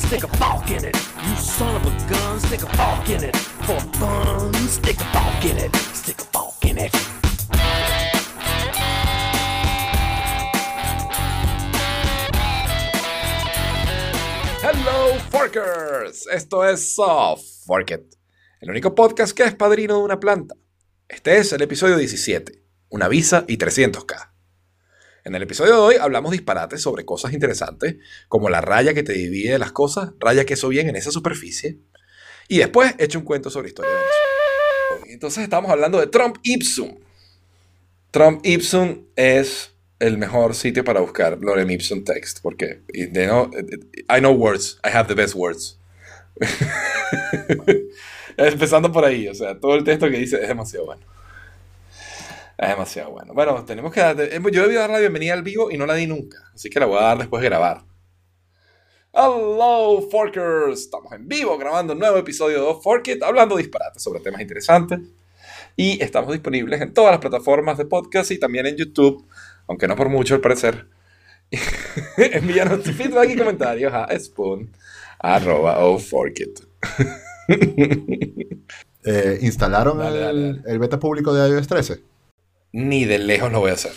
stick a fork in it. You son of a gun, stick a fork in it. For fun, stick a fork in it. Stick a fork in it. Hello Forkers, esto es Soft Fork It, el único podcast que es padrino de una planta. Este es el episodio 17, una visa y 300k. En el episodio de hoy hablamos disparates sobre cosas interesantes, como la raya que te divide las cosas, raya que eso bien en esa superficie, y después echo un cuento sobre historia de Venezuela. Entonces estamos hablando de Trump Ipsum. Trump Ipsum es el mejor sitio para buscar Lorem Ipsum text, porque know- I know words, I have the best words. Empezando por ahí, o sea, todo el texto que dice es demasiado bueno. Es demasiado bueno. Bueno, tenemos que dar, eh, yo debí dar la bienvenida al vivo y no la di nunca, así que la voy a dar después de grabar. Hello, Forkers. Estamos en vivo grabando un nuevo episodio de Fork It, hablando disparates sobre temas interesantes. Y estamos disponibles en todas las plataformas de podcast y también en YouTube, aunque no por mucho al parecer. Envíanos tu feedback y comentarios a spoon arroba o fork it. Eh, ¿Instalaron Dale, el, dale, dale. el beta público de iOS 13? Ni de lejos lo voy a hacer.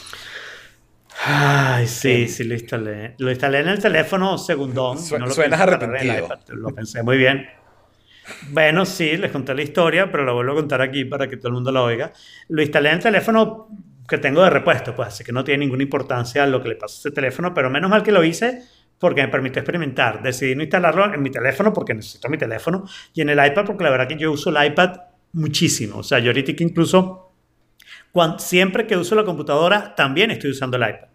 Ay, sí, sí, lo instalé. Lo instalé en el teléfono segundón. Su- no lo suenas arrepentido. iPad, Lo pensé muy bien. Bueno, sí, les conté la historia, pero la vuelvo a contar aquí para que todo el mundo la oiga. Lo instalé en el teléfono que tengo de repuesto, pues así que no tiene ninguna importancia lo que le pasa a ese teléfono, pero menos mal que lo hice porque me permitió experimentar. Decidí no instalarlo en mi teléfono porque necesito mi teléfono y en el iPad porque la verdad que yo uso el iPad muchísimo. O sea, yo ahorita incluso cuan- siempre que uso la computadora también estoy usando el iPad.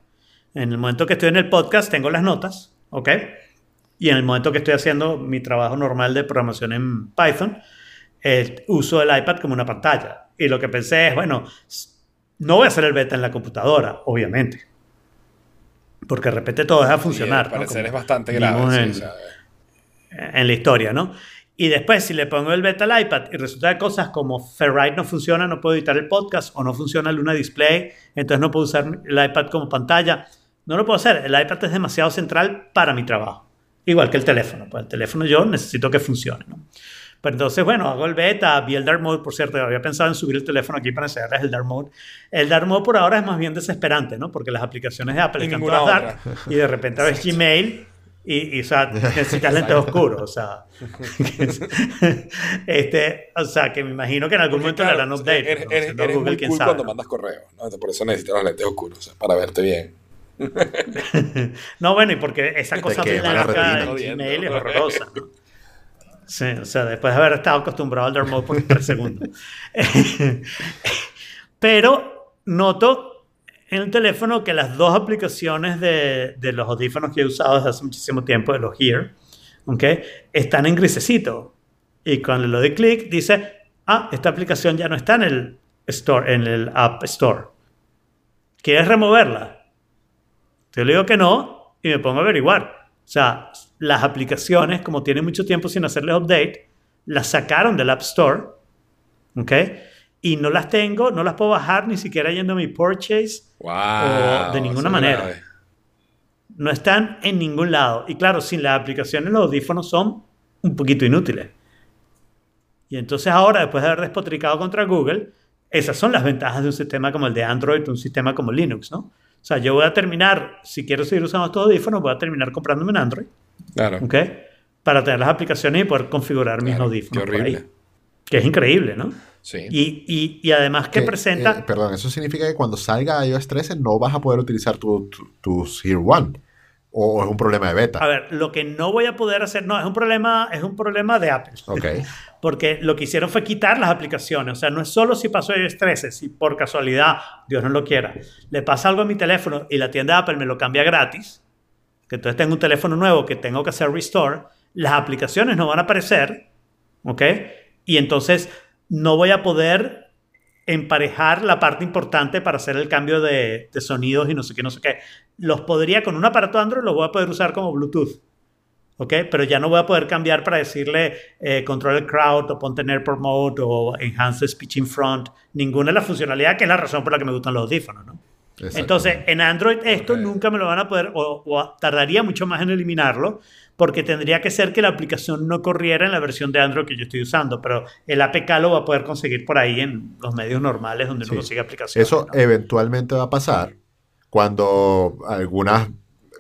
En el momento que estoy en el podcast tengo las notas, ¿ok? Y en el momento que estoy haciendo mi trabajo normal de programación en Python, eh, uso el iPad como una pantalla. Y lo que pensé es, bueno, no voy a hacer el beta en la computadora, obviamente. Porque de repente todo deja funcionar. al ¿no? parecer es bastante grave. sí, en la historia, ¿no? Y después, si le pongo el beta al iPad y resulta que cosas como Ferrite no funciona, no puedo editar el podcast o no funciona Luna Display, entonces no puedo usar el iPad como pantalla. No lo puedo hacer. El iPad es demasiado central para mi trabajo. Igual que el teléfono. Pues el teléfono yo necesito que funcione, ¿no? Pero entonces, bueno, hago el beta, vi el Dark Mode, por cierto, había pensado en subir el teléfono aquí para enseñarles el Dark Mode. El Dark Mode por ahora es más bien desesperante, ¿no? Porque las aplicaciones de Apple Y están todas dark otra. y de repente ves Gmail y, y, o sea, necesitas lentes oscuros, o sea. este, o sea, que me imagino que en algún porque, momento le claro, harán update. Eres, ¿no? eres- Si no, eres Google, muy cool sabe, cuando mandas correos. ¿no? Por eso necesitas los lentes oscuros, o sea, para verte bien. No, bueno, y porque esa cosa la blanca en Gmail es horrorosa. ¿no? Sí, o sea, después de haber estado acostumbrado al dark mode por tres segundos. Pero noto en el teléfono que las dos aplicaciones de, los audífonos que he usado desde hace muchísimo tiempo, de los Here, ¿ok? están en grisecito. Y cuando le doy clic, dice, ah, esta aplicación ya no está en el Store, en el App Store. ¿Quieres removerla? Le digo que no y me pongo a averiguar. O sea, las aplicaciones, como tienen mucho tiempo sin hacerles update, las sacaron del App Store, ¿ok? Y no las tengo, no las puedo bajar ni siquiera yendo a mi purchase. Wow, de ninguna manera. grave. No están en ningún lado. Y claro, sin las aplicaciones los audífonos son un poquito inútiles. Y entonces ahora, después de haber despotricado contra Google, esas son las ventajas de un sistema como el de Android, un sistema como Linux, ¿no? O sea, yo voy a terminar, si quiero seguir usando estos audífonos, voy a terminar comprándome un Android, Claro. ¿ok? Para tener las aplicaciones y poder configurar mis Claro, audífonos. Qué por ahí. Que es increíble, ¿no? Sí. Y, y, y además que Que, presenta... eh, perdón, eso significa que cuando salga iOS 13 no vas a poder utilizar tu, tu, Here One. O es un problema de beta. A ver, lo que no voy a poder hacer, no, es un problema, es un problema de Apple. Ok. Porque lo que hicieron fue quitar las aplicaciones. O sea, no es solo si pasó iOS 13, si por casualidad, Dios no lo quiera, le pasa algo a mi teléfono y la tienda Apple me lo cambia gratis, que entonces tengo un teléfono nuevo que tengo que hacer restore, las aplicaciones no van a aparecer, ¿ok? Y entonces no voy a poder emparejar la parte importante para hacer el cambio de, de sonidos y no sé qué, no sé qué. Los podría con un aparato Android, los voy a poder usar como Bluetooth. ¿ok? Pero ya no voy a poder cambiar para decirle eh, control el crowd o ponte airport mode o enhance the speech in front. Ninguna de las funcionalidades que es la razón por la que me gustan los audífonos, ¿no? Entonces, en Android esto nunca me lo van a poder, o, o tardaría mucho más en eliminarlo, porque tendría que ser que la aplicación no corriera en la versión de Android que yo estoy usando, pero el APK lo va a poder conseguir por ahí en los medios normales donde Sí. uno consigue aplicaciones. Eso ¿no? eventualmente va a pasar cuando algunas,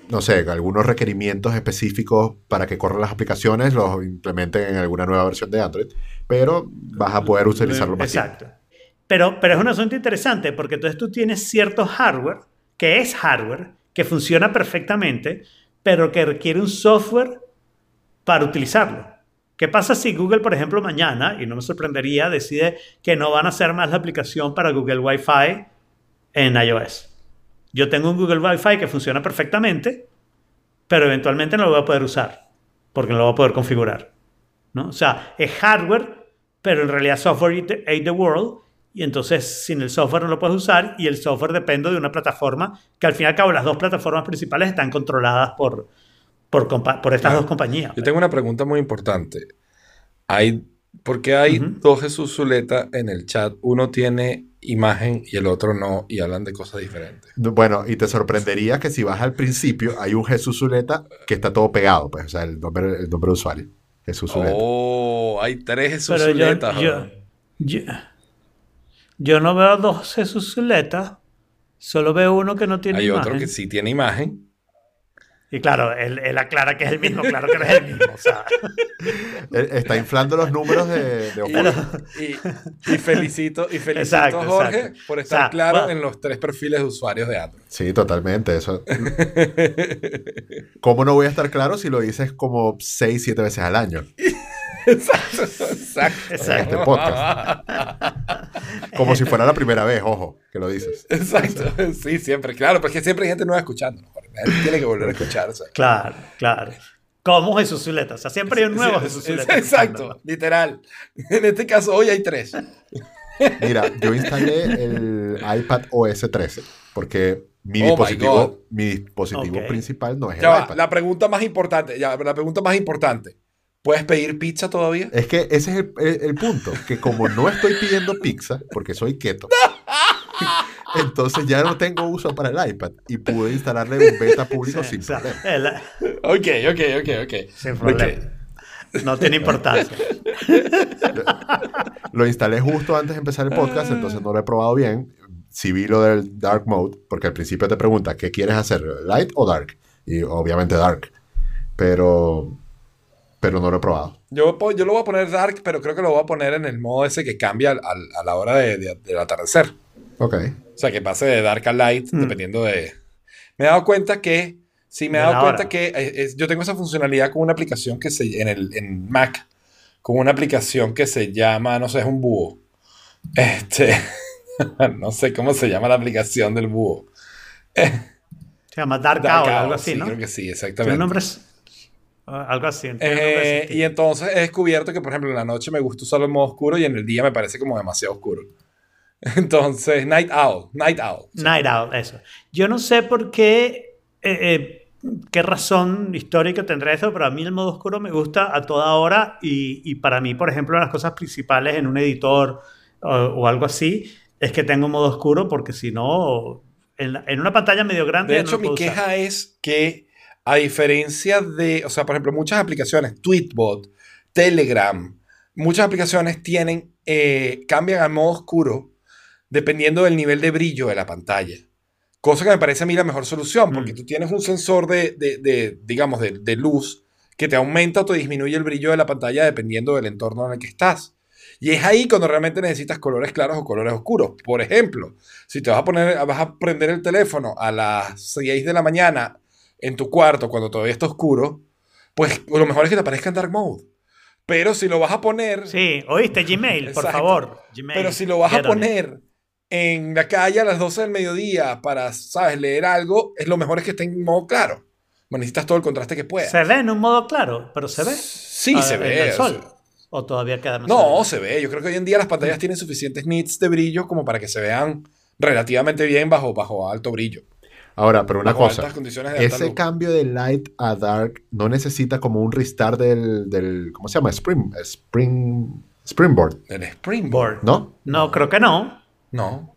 no sé, algunos requerimientos específicos para que corran las aplicaciones los implementen en alguna nueva versión de Android, pero vas a poder utilizarlo más. Exacto. Pero, pero es un asunto interesante porque entonces tú tienes cierto hardware, que es hardware, que funciona perfectamente, pero que requiere un software para utilizarlo. ¿Qué pasa si Google, por ejemplo, mañana, y no me sorprendería, decide que no van a hacer más la aplicación para Google Wi-Fi en iOS? Yo tengo un Google Wi-Fi que funciona perfectamente, pero eventualmente no lo voy a poder usar, porque no lo voy a poder configurar. ¿no? O sea, es hardware, pero en realidad software ate the- world, y entonces sin el software no lo puedes usar, y el software depende de una plataforma, que al fin y al cabo las dos plataformas principales están controladas por, por, estas Claro. dos compañías. Yo tengo una pregunta muy importante. Hay, ¿Por qué hay dos Jesús Zuleta en el chat? Uno tiene imagen y el otro no, y hablan de cosas diferentes. Bueno, y te sorprendería que si vas al principio, hay un Jesús Zuleta que está todo pegado, pues, o sea, el nombre, el nombre de usuario. Jesús Zuleta. Oh, hay tres Jesús Pero yo, yo, yo, yo no veo dos Jesús solo veo uno que no tiene Hay imagen. otro que sí tiene imagen. Y claro, él, él aclara que es el mismo, claro que no es el mismo. O sea, Él Está inflando los números de, de Y, y- y felicito, y felicito Exacto, a Jorge exacto. por estar O sea, claro va- en los tres perfiles de usuarios de Android. Sí, totalmente. Eso. ¿Cómo no voy a estar claro si lo dices como 6, 7 veces al año? Exacto, exacto. Exacto. Este podcast. Como si fuera la primera vez, ojo, que lo dices. Exacto, sí, siempre, claro, porque siempre hay gente nueva escuchando. Tiene que volver a escuchar. o sea. claro, claro. Como Jesús Zuleta. O sea, siempre hay un nuevo Jesús es- Zuleta. Exacto, literal. En este caso, hoy hay tres. Mira, yo instalé el iPad OS 13 porque mi Oh dispositivo, mi dispositivo Ok. principal no es el va, iPad. la pregunta más importante, ya, la pregunta más importante. ¿Puedes pedir pizza todavía? Es que ese es el, el- el punto, que como no estoy pidiendo pizza, porque soy keto, entonces ya no tengo uso para el iPad y pude instalarle un beta público Sí, sin o sea, problema. el- Ok, ok, ok, ok. sin problema. No tiene importancia. Lo instalé justo antes de empezar el podcast, entonces no lo he probado bien. Si vi lo del Dark Mode, porque al principio te pregunta, ¿qué quieres hacer? ¿Light o Dark? Y obviamente Dark. Pero, pero no lo he probado. Yo, lo voy a poner dark, pero creo que lo voy a poner en el modo ese que cambia al- al- a la hora de- de- del atardecer. Ok. O sea, que pase de dark a light, Mm. dependiendo de... Me he dado cuenta que... Sí, me he dado cuenta hora. que eh, es- yo tengo esa funcionalidad con una aplicación que se... En, el, en Mac, con una aplicación que se llama, no sé, es un búho. Este... no sé cómo se llama la aplicación del búho. Se llama Dark, Dark Owl, algo así, sí, ¿no? creo que sí, Tiene exactamente. un nombre... ah, Algo así. Eh, y entonces he descubierto que, por ejemplo, en la noche me gusta usarlo en modo oscuro y en el día me parece como demasiado oscuro. Entonces, Night Owl, Night Owl. Night Owl, eso. Yo no sé por qué, eh, eh, qué razón histórica tendrá eso, pero a mí el modo oscuro me gusta a toda hora y, y para mí, por ejemplo, las cosas principales en un editor o, o algo así es que tengo modo oscuro porque si no, en, la- en una pantalla medio grande... De no hecho, lo mi puedo usar. queja es que, a diferencia de, o sea, por ejemplo, muchas aplicaciones, Tweetbot, Telegram, muchas aplicaciones tienen, eh, cambian al modo oscuro dependiendo del nivel de brillo de la pantalla. Cosa que me parece a mí la mejor solución, porque Mm. tú tienes un sensor de, de- de, digamos, de, de luz que te aumenta o te disminuye el brillo de la pantalla dependiendo del entorno en el que estás. Y es ahí cuando realmente necesitas colores claros o colores oscuros. Por ejemplo, si te vas a poner, vas a prender el teléfono a las 6 de la mañana en tu cuarto cuando todavía está oscuro, pues lo mejor es que te aparezca en dark mode. Pero si lo vas a poner, Sí, oíste, Gmail, por favor. Gmail, pero si lo vas a poner en la calle a las 12 del mediodía para, sabes, leer algo, es lo mejor es que esté en modo claro. Bueno, necesitas todo el contraste que puedas. Se ve en un modo claro, pero se ve. Sí, Ah, se en ve. el o sol. sea, O todavía queda demasiado No, se ve. Yo creo que hoy en día las pantallas tienen suficientes nits de brillo como para que se vean relativamente bien bajo, bajo alto brillo. Ahora, pero una cosa. Ese luz. cambio de light a dark no necesita como un restart del, del ¿cómo se llama? Spring, Spring, Springboard, El Springboard. Board. ¿no? No, creo que no. No.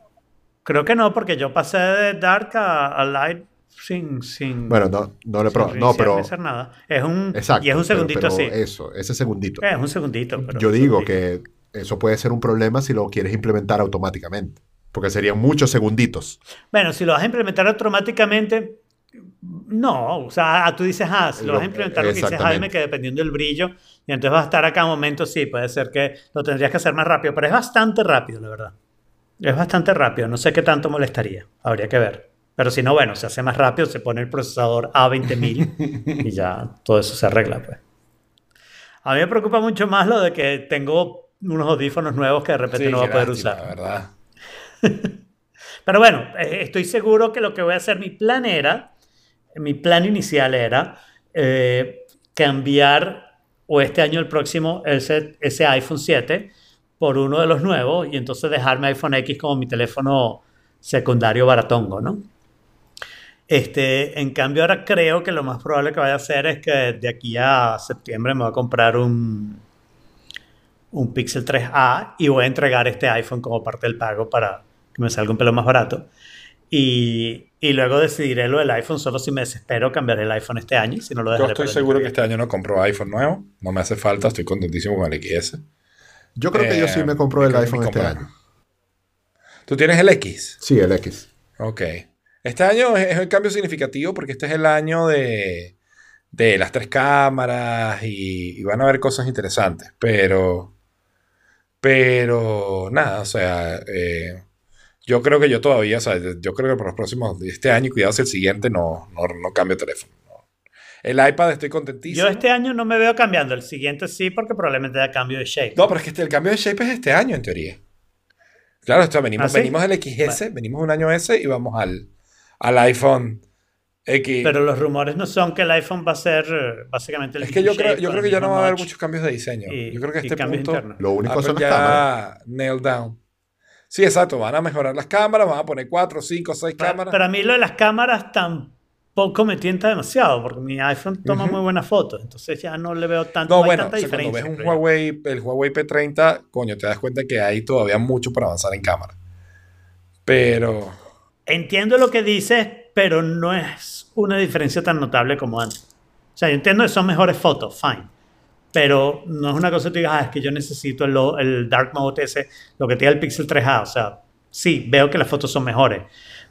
Creo que no, porque yo pasé de Dark a, a Light sin, sin, Bueno, no, no sin probado. No, pero. hacer nada. Es un, Exacto. y es un segundito pero así. Eso, ese segundito. Es un segundito. pero Yo digo segundito. que eso puede ser un problema si lo quieres implementar automáticamente. Porque serían muchos segunditos. Bueno, si lo vas a implementar automáticamente, no. O sea, tú dices, ah, si lo, Lo- vas a implementar lo que dice. Jaime, que dependiendo del brillo, y entonces va a estar a cada momento, sí, puede ser que lo tendrías que hacer más rápido, pero es bastante rápido, la verdad. Es bastante rápido, no sé qué tanto molestaría, habría que ver. Pero si no, bueno, se hace más rápido, se pone el procesador A20000 y ya todo eso se arregla, pues. A mí me preocupa mucho más lo de que tengo unos audífonos nuevos que de repente Sí, no voy a poder lástima, usar. la verdad. Pero bueno, eh, estoy seguro que lo que voy a hacer, mi plan era, mi plan inicial era eh, cambiar o este año el próximo ese, ese iPhone 7 por uno de los nuevos y entonces dejarme iPhone X como mi teléfono secundario baratongo, ¿no? Este, en cambio ahora creo que lo más probable que vaya a hacer es que de aquí a septiembre me voy a comprar un, un Pixel 3A y voy a entregar este iPhone como parte del pago para que me salga un pelo más barato. Y, y luego decidiré lo del iPhone solo si me desespero cambiaré el iPhone este año, si no lo Yo estoy seguro que este año no compro iPhone nuevo. No me hace falta, estoy contentísimo con el XS. Yo creo que yo sí Eh, me compro el iPhone este año. ¿Tú tienes el X? Sí, el X. Ok. Este año es, es un cambio significativo porque este es el año de, de las tres cámaras y, y van a haber cosas interesantes, pero, pero nada, o sea, eh, yo creo que yo todavía, o sea, yo creo que por los próximos, este año cuidado si el siguiente no, no, no cambio teléfono. no. El iPad estoy contentísimo. Yo este año no me veo cambiando, el siguiente sí, porque probablemente haya cambio de shape. No, pero es que este- el cambio de shape es este año, en teoría. Claro, esto, venimos, ¿Ah, sí? venimos del XS, venimos un año S y vamos al, al iPhone X. Pero los rumores no son que el iPhone va a ser eh, básicamente el es que yo creo, yo que ya no va a haber muchos cambios de diseño. y- yo creo que a este punto internos. Lo único Apple son las ya cámaras. nailed down. Sí, exacto, van a mejorar las cámaras, van a poner 4, 5, 6 Pa- cámaras. Para mí lo de las cámaras tampoco me tienta demasiado, porque mi iPhone toma muy buenas fotos, entonces ya no le veo tanto, no, hay bueno, tanta o sea, cuando ves un. Huawei, el Huawei P30, coño, te das cuenta que hay todavía mucho para avanzar en cámara. Pero, Entiendo lo que dices, pero no es una diferencia tan notable como antes. O sea, yo entiendo que son mejores fotos, fine. Pero no es una cosa que tú digas, ah, es que yo necesito el, el Dark Mode ese, lo que tiene el Pixel 3A. O sea, sí, veo que las fotos son mejores.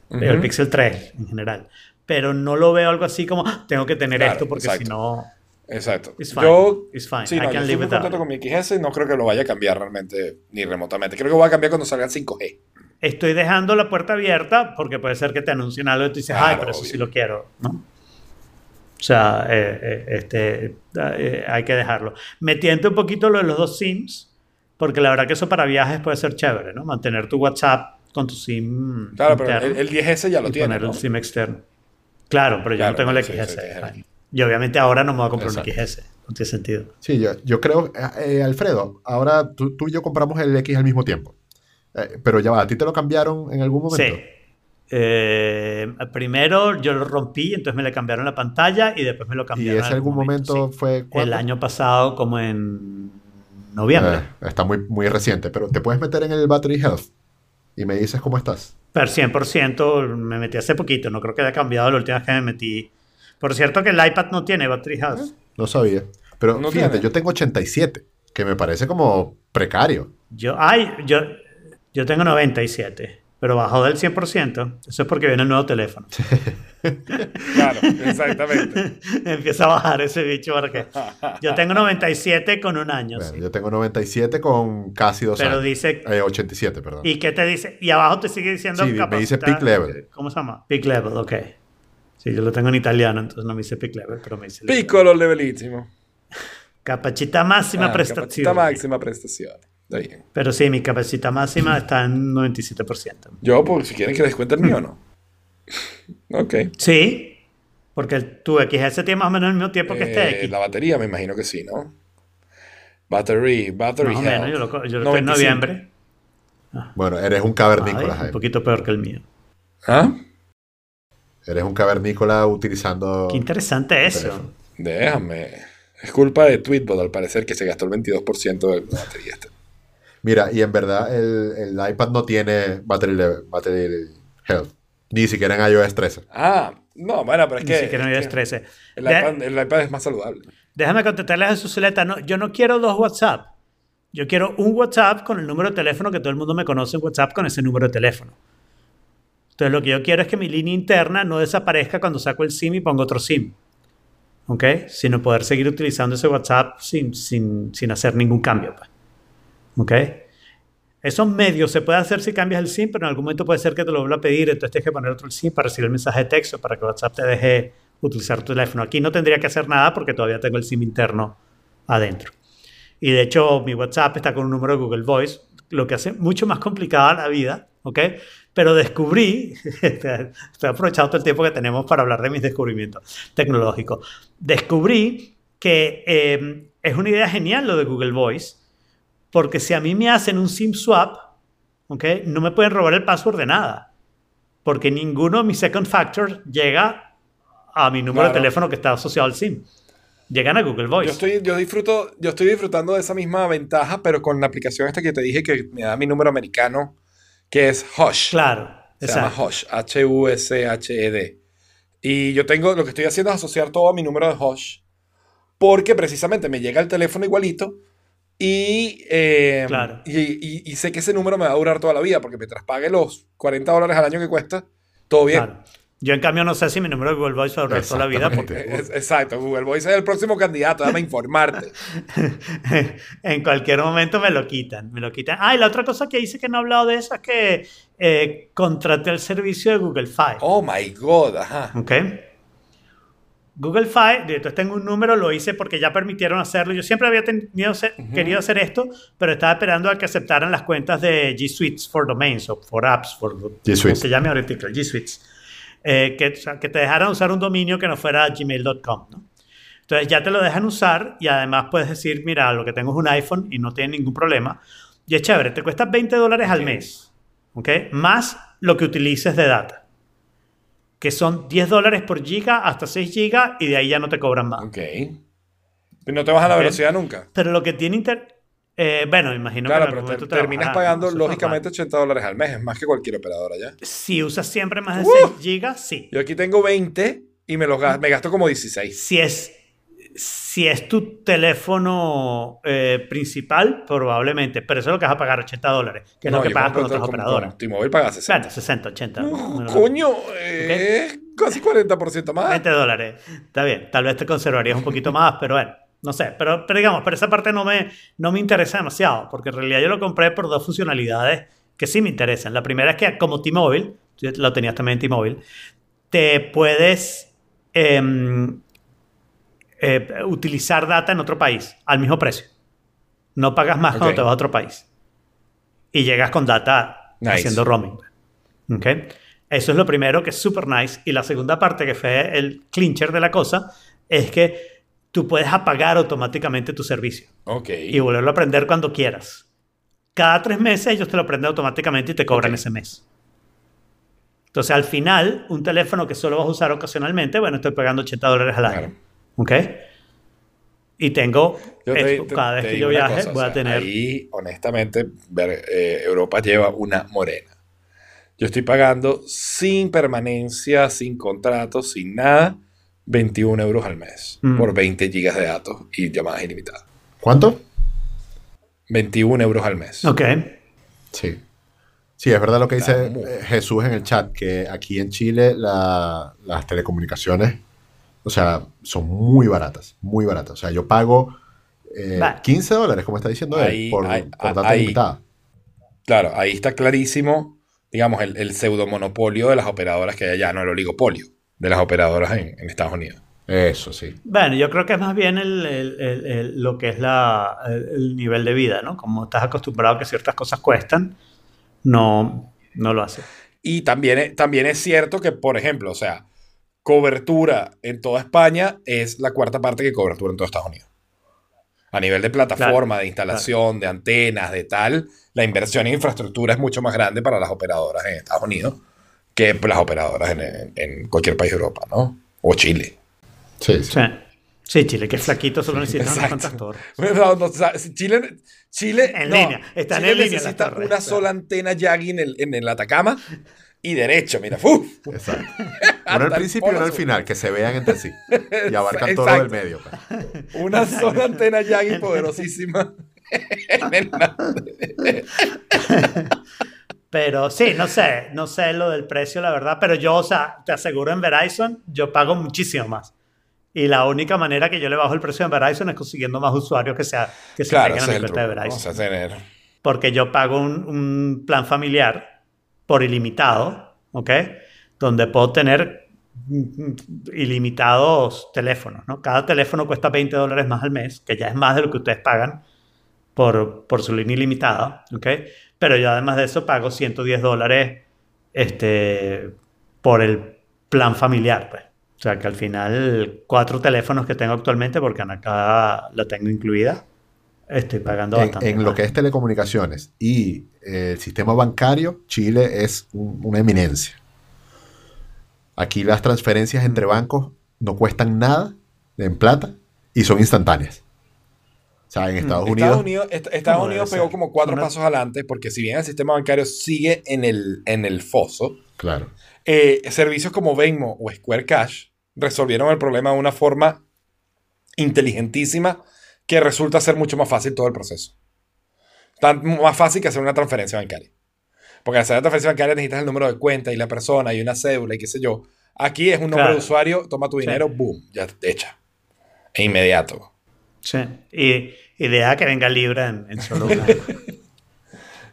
Veo el Ujú. Pixel 3 en general. Pero no lo veo algo así como, "Ah, tengo que tener Claro, esto porque si no, exacto. it's fine. Yo, it's fine. sí, I no, yo can estoy live muy contento con mi XS y no creo que lo vaya a cambiar realmente ni remotamente. Creo que va a cambiar cuando salga el 5G. Estoy dejando la puerta abierta porque puede ser que te anuncien algo y tú dices, ay, Claro, pero eso sí obvio. lo quiero, ¿no? O sea, eh, eh, este, eh, hay que dejarlo. Me tienta un poquito lo de los dos SIMs, porque la verdad que eso para viajes puede ser chévere, ¿no? Mantener tu WhatsApp con tu SIM Claro, pero el, el 10S ya lo y tiene. poner ¿no? un SIM externo. Claro, pero yo Claro, no tengo el XS. sí, sí. Y obviamente ahora no me voy a comprar Exacto. un XS. No tiene sentido. Sí, yo, yo creo, eh, Alfredo, ahora tú, tú y yo compramos el X al mismo tiempo. Eh, pero ya va, ¿a ti te lo cambiaron en algún momento? Sí. Eh, primero yo lo rompí, entonces me le cambiaron la pantalla y después me lo ¿Y cambiaron. ese en algún momento sí. fue El cuándo? año pasado, como en noviembre. Eh, está muy, muy reciente, pero te puedes meter en el Battery Health y me dices cómo estás. Pero 100% me metí hace poquito, no creo que haya cambiado la última vez que me metí. Por cierto que el iPad no tiene battery health. No sabía. Pero No fíjate, tiene. yo tengo 87, que me parece como precario. Yo, ay, yo, yo tengo 97, pero bajó del 100%. Eso es porque viene el nuevo teléfono. Claro, exactamente. Empieza a bajar ese bicho porque yo tengo 97 con un año. Bueno, sí. Yo tengo 97 con casi dos Pero años. dice Eh, 87, perdón. ¿Y qué te dice? Y abajo te sigue diciendo Sí, me dice peak level. ¿Cómo se llama? Peak level, ok. Sí, yo lo tengo en italiano, entonces no me dice peak level, pero me dice level. Piccolo levelísimo. Capacità máxima Ah, prestazione. capacità máxima prestazione. Está bien. Pero sí, mi capacità máxima está en 97%. Yo, por si quieren que les cuente el mío, ¿no? Ok. Sí, porque tu XS tiene más o menos el mismo tiempo que este Eh, X. la batería me imagino que sí, ¿no? Battery, battery Más o menos, yo lo, co- yo lo tengo en 95. noviembre. Bueno, eres un cavernícola, Ay, un poquito peor que el mío. ¿Ah? Eres un cavernícola utilizando... Qué interesante eso. teléfono. Déjame. Es culpa de Tweetbot, al parecer, que se gastó el 22% de la batería. esta. Mira, y en verdad el, el iPad no tiene battery, health. Ni siquiera en iOS 13. Ah, no, bueno, pero es Ni que. siquiera no es hay que estrés. El De- iPad, el iPad es más saludable. Déjame contestarle a Jesús Zuleta. No, yo no quiero dos WhatsApp. Yo quiero un WhatsApp con el número de teléfono que todo el mundo me conoce en WhatsApp con ese número de teléfono. Entonces lo que yo quiero es que mi línea interna no desaparezca cuando saco el SIM y pongo otro SIM. ¿Ok? Sino poder seguir utilizando ese WhatsApp sin, sin, sin hacer ningún cambio. pues. ¿Ok? Eso medio se puede hacer si cambias el SIM, pero en algún momento puede ser que te lo vuelva a pedir, entonces tienes que poner otro SIM para recibir el mensaje de texto, para que WhatsApp te deje utilizar tu teléfono. Aquí no tendría que hacer nada porque todavía tengo el SIM interno adentro. Y de hecho, mi WhatsApp está con un número de Google Voice, lo que hace mucho más complicada la vida, ¿ok? Pero descubrí, estoy aprovechando todo el tiempo que tenemos para hablar de mis descubrimientos tecnológicos, descubrí que eh, es una idea genial lo de Google Voice, porque si a mí me hacen un SIM swap, ¿ok? No me pueden robar el password de nada, porque ninguno de mis second factors llega a mi número Claro. de teléfono que está asociado al SIM. Llegan a Google Voice. Yo estoy, yo disfruto, yo estoy disfrutando de esa misma ventaja, pero con la aplicación esta que te dije que me da mi número americano, que es Hush. Claro, Se llama. Hush, H-U-S-H-E-D. Y yo tengo, lo que estoy haciendo es asociar todo a mi número de Hush, porque precisamente me llega el teléfono igualito y, eh, Claro. y, y- y sé que ese número me va a durar toda la vida, porque mientras pague los 40 dólares al año que cuesta, todo bien. Claro. Yo, en cambio, no sé si mi número de Google Voice va a durar toda la vida porque Es- exacto, Google Voice es el próximo candidato, déjame informarte. en cualquier momento me lo quitan. Me lo quitan. Ah, y la otra cosa que hice que no he hablado de eso es que eh, contraté el servicio de Google Fi. Oh my god, ajá. ¿Ok? Google Fi, entonces tengo un número, lo hice porque ya permitieron hacerlo. Yo siempre había tenido, querido hacer esto, pero estaba esperando a que aceptaran las cuentas de G Suites for Domains o for Apps, for, G Suite. como se llame ahorita, G Suites. Eh, que, o sea, que te dejaran usar un dominio que no fuera gmail.com. ¿no? Entonces ya te lo dejan usar y además puedes decir, mira, lo que tengo es un iPhone y no tiene ningún problema. Y es chévere, te cuesta 20 dólares al mes, ¿ok? Más lo que utilices de data, que son 10 dólares por giga hasta 6 gigas y de ahí ya no te cobran más. Ok. Pero no te bajas la Ok. velocidad nunca. Pero lo que tiene inter... eh, bueno, imagino Claro, que en pero algún te- momento te lo terminas pagando lógicamente 80 dólares al mes, es más que cualquier operadora ya. Si usas siempre más de ¡Uh! 6 gigas, sí. Yo aquí tengo 20 y me, los gas- me gasto como 16. Si es, si es tu teléfono eh, principal, probablemente. Pero eso es lo que vas a pagar, 80 dólares, que es lo que pagas con otras con- operadoras. Con T-Mobile paga 60. Claro, 60, 80. No, coño, es casi 40% más. 20 dólares. Está bien. Tal vez te conservarías un poquito más, pero bueno. No sé, pero, pero digamos, pero esa parte no me, no me interesa demasiado, porque en realidad yo lo compré por dos funcionalidades que sí me interesan. La primera es que como T-Mobile, lo tenías también en T-Mobile, te puedes em, eh, utilizar data en otro país al mismo precio. No pagas más cuando te vas a otro país. Y llegas con data Nice. haciendo roaming. ¿Ok? Eso es lo primero que es super nice. Y la segunda parte que fue el clincher de la cosa es que tú puedes apagar automáticamente tu servicio Ok. y volverlo a prender cuando quieras. Cada tres meses ellos te lo prenden automáticamente y te cobran ese mes. Entonces, al final, un teléfono que solo vas a usar ocasionalmente, bueno, estoy pagando 80 dólares al año. Claro. ¿Ok? Y tengo, Yo te- esto, te- cada vez te que yo viaje, cosa, voy o a sea, tener... Ahí, honestamente, ver, eh, Europa lleva una morena. Yo estoy pagando sin permanencia, sin contrato, sin nada, 21 euros al mes Mm. por 20 gigas de datos y llamadas ilimitadas. ¿Cuánto? 21 euros al mes. Ok. Sí. Sí, es verdad lo que dice eh, Jesús en el chat, que aquí en Chile la- las telecomunicaciones, o sea, son muy baratas, muy baratas. O sea, yo pago eh, Va. 15 dólares, como está diciendo él, Ahí- por, ahí- por data ahí. ilimitada. Claro, ahí está clarísimo, digamos, el, el pseudomonopolio de las operadoras que hay allá, no el oligopolio de las operadoras en, en Estados Unidos. Eso sí. Bueno, yo creo que es más bien el, el- el- el- lo que es la, el, el nivel de vida, ¿no? Como estás acostumbrado a que ciertas cosas cuestan, no, no lo haces. Y también, también es cierto que, por ejemplo, o sea, cobertura en toda España es la cuarta parte que cobertura en todo Estados Unidos. A nivel de plataforma, de instalación, de antenas, de tal, la inversión en infraestructura es mucho más grande para las operadoras en Estados Unidos que las operadoras en, en- en cualquier país de Europa, ¿no? O Chile. Sí, sí. Sí. Sí, Chile, que es flaquito, solo necesita unas cuantas torres. No, no, o sea, si Chile, Chile, En no, línea, están Chile en línea las necesita torres, una claro. sola antena Yagi en el, en el Atacama y derecho, mira, ¡uf! Exacto. Una al el principio y una al final, que se vean entre sí. Y abarcan todo Exacto. el medio. pues. Una sola antena Yagi poderosísima. Pero sí, no sé, no sé lo del precio, la verdad, pero yo, o sea, te aseguro en Verizon, yo pago muchísimo más. Y la única manera que yo le bajo el precio en Verizon es consiguiendo más usuarios que, sea, que se Claro, a mi cuenta de. Verizon. Sea, tener... Porque yo pago un, un plan familiar por ilimitado, ¿ok? Donde puedo tener ilimitados teléfonos, ¿no? Cada teléfono cuesta 20 dólares más al mes, que ya es más de lo que ustedes pagan por, por su línea ilimitada, ¿ok? Pero yo además de eso pago 110 dólares este, por el plan familiar, pues. O sea que al final, cuatro teléfonos que tengo actualmente, porque acá la tengo incluida, estoy pagando En, bastante. en lo que es telecomunicaciones y eh, el sistema bancario, Chile es un- una eminencia. Aquí las transferencias entre bancos no cuestan nada en plata y son instantáneas. O sea, en Estados Unidos, Estados Unidos, est- Estados ¿Cómo debe Unidos pegó como cuatro Una- pasos adelante porque si bien el sistema bancario sigue en el, en el foso, claro. eh, servicios como Venmo o Square Cash resolvieron el problema de una forma inteligentísima que resulta ser mucho más fácil todo el proceso. Tan más fácil que hacer una transferencia bancaria. Porque hacer la transferencia bancaria necesitas el número de cuenta y la persona y una cédula y qué sé yo. Aquí es un nombre Claro. de usuario, toma tu Sí. dinero, boom, ya hecha. E inmediato. Sí. Y que venga libre en, en solo una.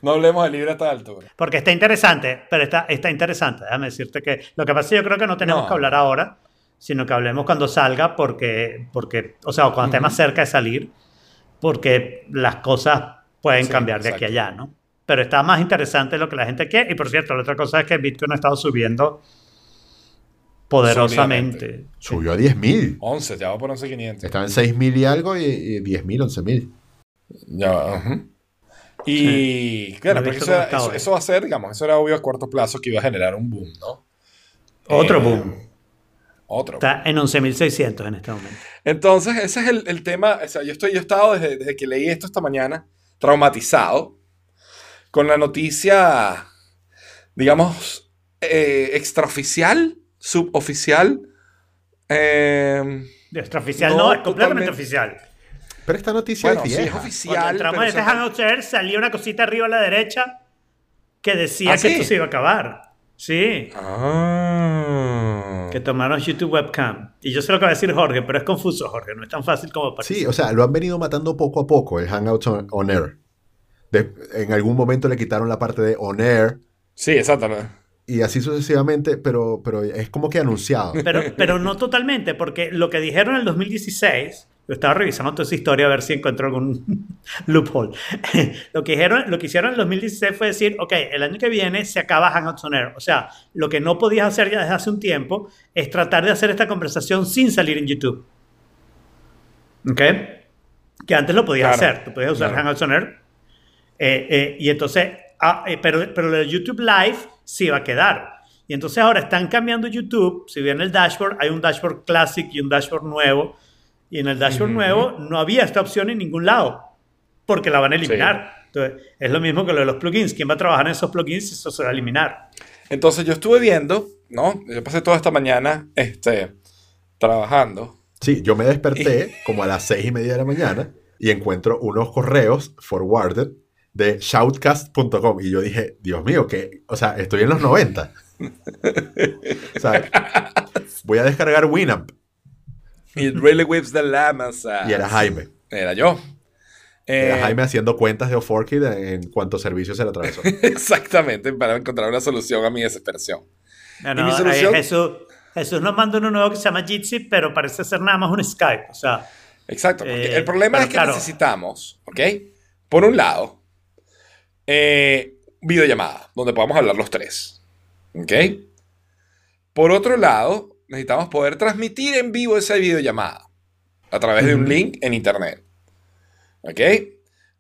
No hablemos de libre a esta altura. Porque está interesante, pero está, está interesante. Déjame decirte que lo que pasa es que yo creo que no tenemos No. que hablar ahora, sino que hablemos cuando salga, porque, porque o sea, o cuando esté más cerca de salir, porque las cosas pueden Sí, cambiar de aquí a exacto. allá, ¿no? Pero está más interesante lo que la gente quiere. Y por cierto, la otra cosa es que Bitcoin ha estado subiendo poderosamente. Subió a 10.000. 11, ya va por 11.500. Estaba en 6.000 y algo y, y 10.000, 11.000. Ya va, ujú. Y claro, No he porque visto eso, eso, eso va a ser, digamos, eso era obvio a corto plazo que iba a generar un boom, ¿no? Otro Eh, boom. Otro. Está en 11.600 en este momento. Entonces, ese es el, el tema. O sea, yo, estoy, yo he estado desde, desde que leí esto esta mañana traumatizado con la noticia, digamos, eh, extraoficial, suboficial. eh, Extraoficial No, no, es completamente totalmente. oficial. Pero esta noticia bueno, es sí, vieja. es Cuando oficial. entramos pero en este Hangout Share, salía una cosita arriba a la derecha que decía ¿Ah, que sí? esto se iba a acabar. Sí, Ah. Que tomaron YouTube Webcam. Y yo sé lo que va a decir Jorge, pero es confuso, Jorge. No es tan fácil como parece. Sí, o sea, lo han venido matando poco a poco el Hangouts on, on Air. De- en algún momento le quitaron la parte de on air Sí, exacto. y así sucesivamente, pero, pero es como que anunciado. Pero, pero no totalmente, porque lo que dijeron en el 2016, yo estaba revisando toda esa historia a ver si encuentro algún loophole. lo, que dijeron, lo que hicieron en el 2016 fue decir, ok, el año que viene se acaba Hangouts on Air. O sea, lo que no podías hacer ya desde hace un tiempo es tratar de hacer esta conversación sin salir en YouTube. ¿Ok? Que antes lo podías Claro, hacer. Tú podías usar claro. Hangouts on Air. Eh, eh, y entonces, ah, eh, pero, pero lo de YouTube Live sí va a quedar. Y entonces ahora están cambiando YouTube. Si bien el dashboard, hay un dashboard Classic y un dashboard nuevo. Y en el dashboard Ujú. nuevo no había esta opción en ningún lado. Porque la van a eliminar. Entonces, es lo mismo que lo de los plugins. ¿Quién va a trabajar en esos plugins? Eso se va a eliminar. Entonces yo estuve viendo, ¿no? Yo pasé toda esta mañana este, trabajando. Sí, yo me desperté como a las seis y media de la mañana y encuentro unos correos forwarded de shoutcast.com y yo dije, Dios mío, que, o sea, estoy en los 90. o sea, voy a descargar Winamp It really whips the llamas. y era Jaime. Era yo. Era Eh, Jaime haciendo cuentas de Oforkid en cuanto servicio se le atravesó. Exactamente, para encontrar una solución a mi desesperación. No, mi no, ahí solución? Jesús, Jesús nos manda uno nuevo que se llama Jitsi, pero parece ser nada más un Skype. O sea, Exacto, porque Eh, el problema es que claro. necesitamos, ¿ok? Por un lado, eh, videollamada, donde podamos hablar los tres, ¿ok? Por otro lado, necesitamos poder transmitir en vivo esa videollamada a través de un link en internet, ¿ok?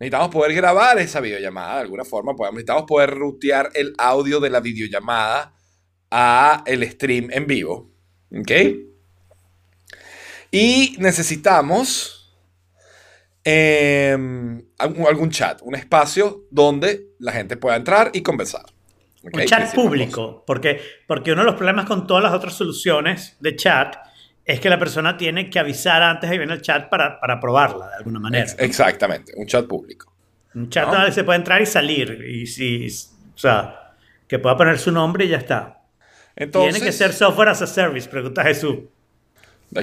Necesitamos poder grabar esa videollamada de alguna forma, podemos- necesitamos poder rutear el audio de la videollamada a el stream en vivo, ¿ok? Y necesitamos em, algún, algún chat, un espacio donde la gente pueda entrar y conversar. ¿Ok? Un chat público, porque, porque uno de los problemas con todas las otras soluciones de chat es que la persona tiene que avisar antes de viene el chat para, para probarla de alguna manera. Ex- exactamente, un chat público. Un chat ¿no? donde se puede entrar y salir. Y si, o sea, que pueda poner su nombre y ya está. Entonces, Tiene que ser software as a service, pregunta Jesús.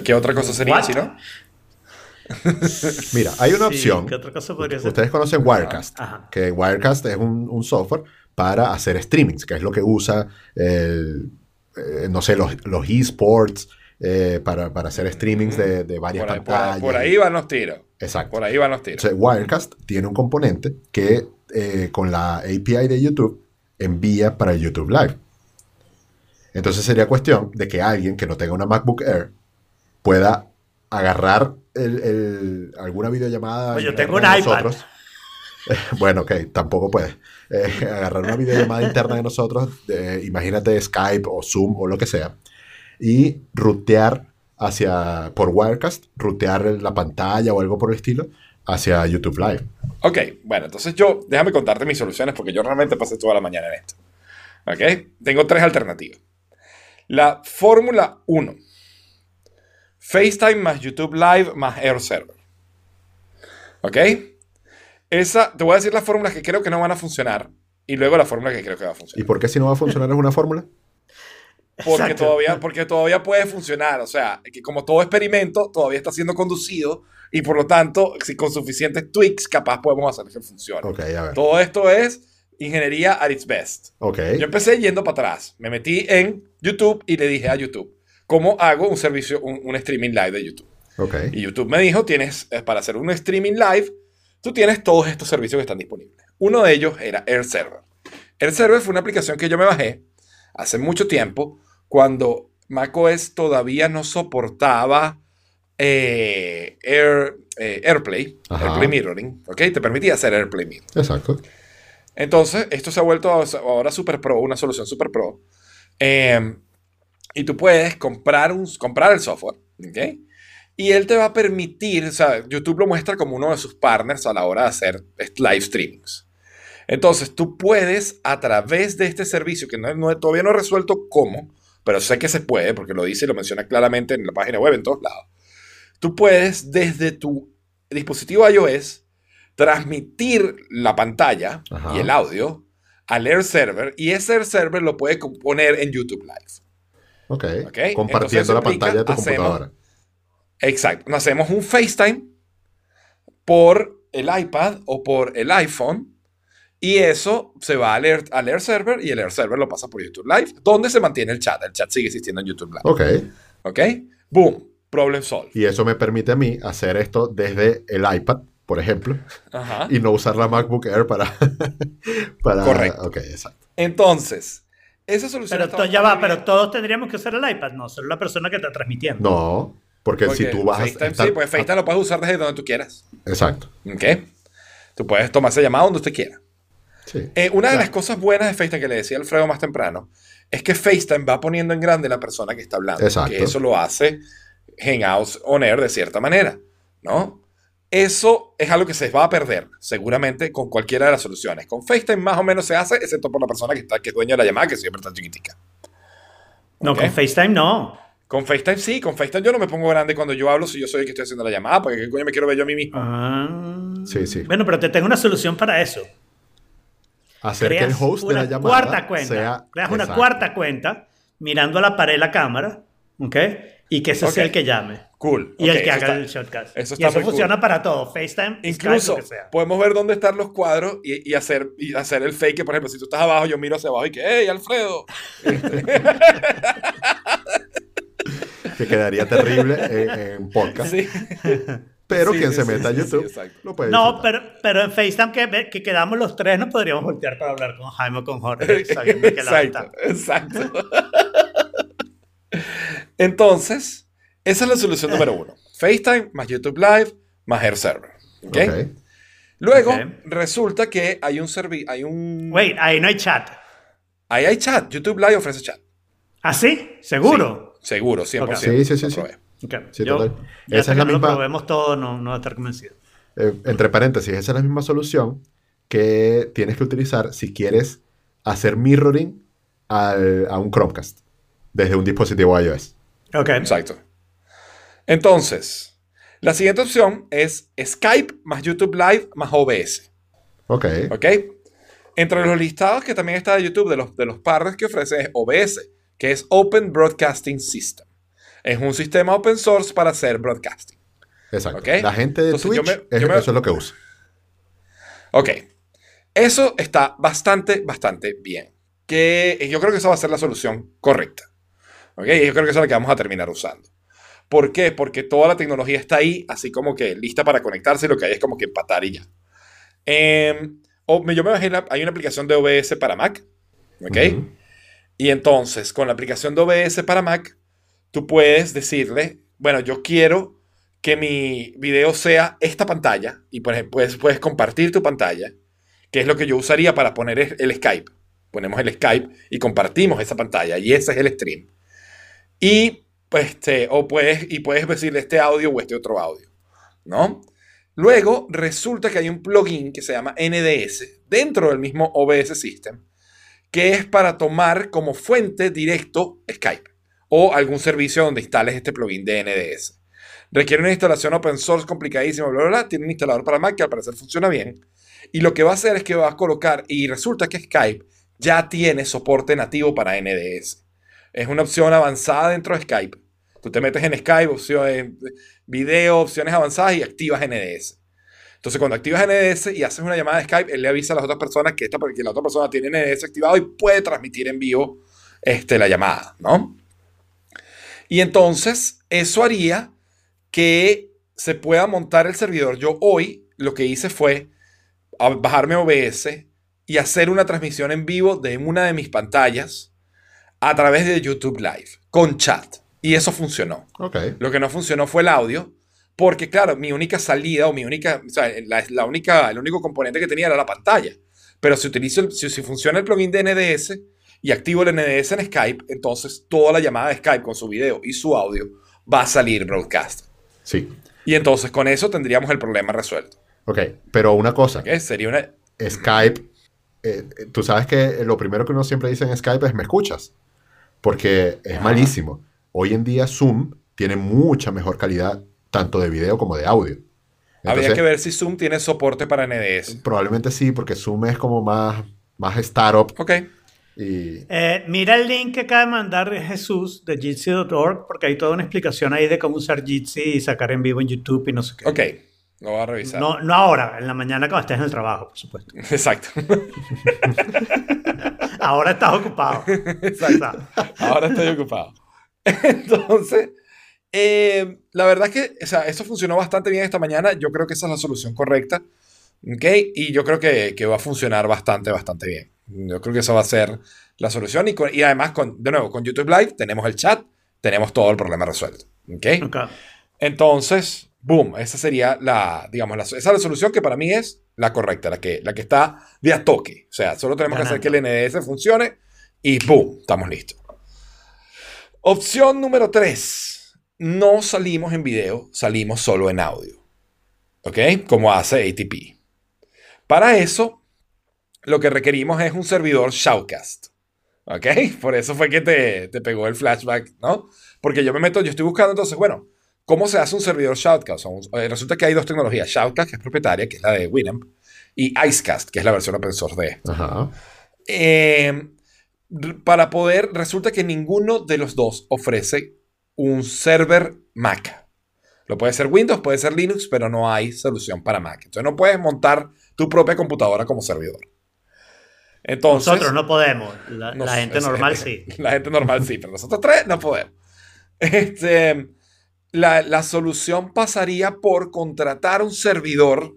¿qué otra cosa sería What? si no? Mira, hay una Sí, opción. ¿Qué otra cosa podría ser? Ustedes conocen Wirecast, Ajá. que Wirecast es un, un software para hacer streamings, que es lo que usa, el, eh, no sé, los, los esports eh, para, para hacer streamings de, de varias Por ahí, pantallas. ahí- por ahí van los tiros. Exacto. Por ahí van los tiros. Entonces, Wirecast tiene un componente que eh, con la API de YouTube envía para YouTube Live. Entonces sería cuestión de que alguien que no tenga una MacBook Air pueda agarrar el- el- alguna videollamada. Pues yo tengo un de iPad. nosotros. bueno, ok, tampoco puede. Eh, agarrar una videollamada interna de nosotros, imagínate Skype o Zoom o lo que sea, y rutear hacia, por Wirecast, rutear la pantalla o algo por el estilo hacia YouTube Live. Ok, bueno, entonces yo, déjame contarte mis soluciones porque yo realmente pasé toda la mañana en esto. Ok, tengo tres alternativas. La fórmula 1. FaceTime más YouTube Live más Air Server. ¿Ok? Esa, te voy a decir las fórmulas que creo que no van a funcionar y luego la fórmula que creo que va a ¿Y funcionar. por qué si no va a funcionar es una fórmula? Porque Exacto. todavía, porque todavía puede funcionar. O sea, que como todo experimento, todavía está siendo conducido y por lo tanto, si con suficientes tweaks, capaz podemos hacer que funcione. Ok, a ver. Todo esto es ingeniería at its best. Ok. Yo empecé yendo para atrás. Me metí en YouTube y le dije a YouTube, ¿cómo hago un servicio, un, un streaming live de YouTube? Ok. Y YouTube me dijo, tienes, eh, para hacer un streaming live, tú tienes todos estos servicios que están disponibles. Uno de ellos era Air Server. Air Server fue una aplicación que yo me bajé hace mucho tiempo, cuando macOS todavía no soportaba eh, Air, eh, AirPlay, Ajá. AirPlay Mirroring, ¿ok? Te permitía hacer AirPlay Mirroring. Exacto. Entonces, esto se ha vuelto ahora super pro, una solución super pro. Eh, y tú puedes comprar, un, comprar el software, ¿ok? Y él te va a permitir, o sea, YouTube lo muestra como uno de sus partners a la hora de hacer live streamings. Entonces, tú puedes, a través de este servicio, que no, no- todavía no he resuelto cómo, pero sé que se puede, porque lo dice y lo menciona claramente en la página web en todos lados. Tú puedes, desde tu dispositivo iOS, transmitir la pantalla Ajá. y el audio al Air Server, y ese Air Server lo puedes poner en YouTube Live. Ok. Ok, entonces Compartiendo la pantalla de tu hacemos- computadora. Exacto. Nos hacemos un FaceTime por el iPad o por el iPhone. Y eso se va al Air, al Air Server y el Air Server lo pasa por YouTube Live, donde se mantiene el chat. El chat sigue existiendo en YouTube Live. Ok. ¿Ok? Boom. Problem solved. Y eso me permite a mí hacer esto desde el iPad, por ejemplo, Ajá. y no usar la MacBook Air para. para Correcto. Ok, exacto. Entonces, esa solución. Pero ya va, bien. pero todos tendríamos que usar el iPad, no, solo la persona que está transmitiendo. No, porque, Porque si tú vas FaceTime, a. estar- Sí, pues FaceTime lo puedes usar desde donde tú quieras. Exacto. ¿Ok? Tú puedes tomar esa llamada donde usted quiera. Sí. Eh, una de las cosas buenas de FaceTime que le decía Alfredo más temprano es que FaceTime va poniendo en grande la persona que está hablando. Exacto. Que eso lo hace Hangouts On Air de cierta manera, ¿no? Eso es algo que se va a perder seguramente con cualquiera de las soluciones. Con FaceTime más o menos se hace, excepto por la persona que, está, que es dueña de la llamada, que siempre está chiquitica. No, con FaceTime no. Con FaceTime sí, con FaceTime yo no me pongo grande cuando yo hablo si yo soy el que estoy haciendo la llamada, porque qué coño me quiero ver yo a mí mismo. Ah. Sí, sí. Bueno, pero te tengo una solución para eso. Hacer que el host de una la llamada cuarta cuenta. sea. Creas una Exacto. cuarta cuenta mirando a la pared la cámara, ¿ok? Y que ese sea el que llame. Cool. Y el que eso haga está- el shotcast. eso y está eso muy funciona cool. para todo. FaceTime, Incluso Skype, lo que sea. podemos ver dónde están los cuadros y, y hacer, y hacer el fake. Por ejemplo, si tú estás abajo, yo miro hacia abajo y que, ¡Hey, Alfredo! Que quedaría terrible en, en podcast. Sí. Pero Sí, quien sí, se sí, meta a sí, sí, YouTube lo puede No, pero, pero en FaceTime que, que quedamos los tres, nos podríamos voltear para hablar con Jaime o con Jorge. sabiendo que la Exacto, exacto. Entonces, esa es la solución número uno. FaceTime más YouTube Live más Air Server. ¿ok? Ok. Luego, resulta que hay un servicio, hay un... Wait, ahí no hay chat. Ahí hay chat. YouTube Live ofrece chat. ¿Ah, sí? ¿Seguro? Seguro, 100%. Sí, sí, sí, Lo sí. Sí, Yo, total. ya Esa es la misma- lo probemos todo, no, no voy a estar convencido. Eh, entre paréntesis, esa es la misma solución que tienes que utilizar si quieres hacer mirroring al- a un Chromecast desde un dispositivo iOS. Ok. Exacto. Entonces, la siguiente opción es Skype más YouTube Live más OBS. Ok. ¿Ok? Entre los listados que también está de YouTube de los, de los pares que ofrece es OBS, que es Open Broadcasting System. Es un sistema open source para hacer broadcasting. Exacto. La gente de Entonces, yo Twitch, me- es- yo me- eso es lo que usa. Ok. Eso está bastante, bastante bien. Que yo creo que esa va a ser la solución correcta. Ok. Y yo creo que esa es la que vamos a terminar usando. ¿Por qué? Porque toda la tecnología está ahí, así como que lista para conectarse y lo que hay es como que empatar y ya. Em, o- yo me bajé, la- hay una aplicación de OBS para Mac. ¿Ok? Y entonces, con la aplicación de OBS para Mac, tú puedes decirle, bueno, yo quiero que mi video sea esta pantalla y puedes, puedes compartir tu pantalla, que es lo que yo usaría para poner el, el Skype. Ponemos el Skype y compartimos esa pantalla y ese es el stream. Y pues este, o puedes, y puedes decirle este audio o este otro audio, ¿no? Luego resulta que hay un plugin que se llama NDS dentro del mismo OBS System que es para tomar como fuente directo Skype o algún servicio donde instales este plugin de NDS. Requiere una instalación open source complicadísima, bla, bla, bla. Tiene un instalador para Mac que al parecer funciona bien. Y lo que va a hacer es que va a colocar, y resulta que Skype ya tiene soporte nativo para NDS. Es una opción avanzada dentro de Skype. Tú te metes en Skype, opciones, video, opciones avanzadas y activas NDS. Entonces, cuando activas NDS y haces una llamada de Skype, él le avisa a las otras personas que, esta, que la otra persona tiene NDS activado y puede transmitir en vivo este, la llamada, ¿no? Y entonces, eso haría que se pueda montar el servidor. Yo hoy lo que hice fue bajarme OBS y hacer una transmisión en vivo de una de mis pantallas a través de YouTube Live con chat. Y eso funcionó. Ok. Lo que no funcionó fue el audio, porque claro, mi única salida o mi única, o sea, la, la única, el único componente que tenía era la pantalla. Pero si utilizo, el- si, si funciona el plugin de NDS y activo el NDS en Skype, entonces toda la llamada de Skype con su video y su audio va a salir broadcast. Sí. Y entonces con eso tendríamos el problema resuelto. Ok. Pero una cosa. ¿ok? Sería una... Skype, eh, eh, tú sabes que lo primero que uno siempre dice en Skype es me escuchas, porque es Ajá. malísimo. Hoy en día Zoom tiene mucha mejor calidad tanto de video como de audio. habría Entonces, que ver si Zoom tiene soporte para NDS. Probablemente sí, porque Zoom es como más, más startup Ok. y Eh, mira el link que acaba de mandar Jesús de Jitsi.org porque hay toda una explicación ahí de cómo usar Jitsi y sacar en vivo en YouTube y no sé qué. Ok. Lo voy a revisar. No, no ahora, en la mañana cuando estés en el trabajo, por supuesto. Exacto. Ahora estás ocupado. Exacto. Ahora estoy ocupado. Entonces, eh, la verdad es que o sea, eso funcionó bastante bien esta mañana. Yo creo que esa es la solución correcta. ¿Ok? Y yo creo que, que va a funcionar bastante, bastante bien. Yo creo que esa va a ser la solución. Y, con- y además, con, de nuevo, con YouTube Live tenemos el chat, tenemos todo el problema resuelto. ¿Ok? Ok. Entonces, boom, esa sería la, digamos, la, esa es la solución que para mí es la correcta, la que, la que está de a toque. O sea, solo tenemos que hacer que el NDS funcione y boom, estamos listos. Opción número 3. No salimos en video, salimos solo en audio. ¿Ok? Como hace ATP. Para eso, lo que requerimos es un servidor Shoutcast. ¿Ok? Por eso fue que te, te pegó el flashback, ¿no? Porque yo me meto, yo estoy buscando entonces, bueno, ¿cómo se hace un servidor Shoutcast? O un- eh, resulta que hay dos tecnologías, Shoutcast, que es propietaria, que es la de Winamp, y Icecast, que es la versión open source de esto. Ajá. Eh, para poder, resulta que ninguno de los dos ofrece un server Mac. Lo puede ser Windows, puede ser Linux, pero no hay solución para Mac. Entonces no puedes montar tu propia computadora como servidor. Entonces, Nosotros no podemos. La, gente es- normal sí. La gente normal sí, pero nosotros tres no podemos. Este, la, la solución pasaría por contratar un servidor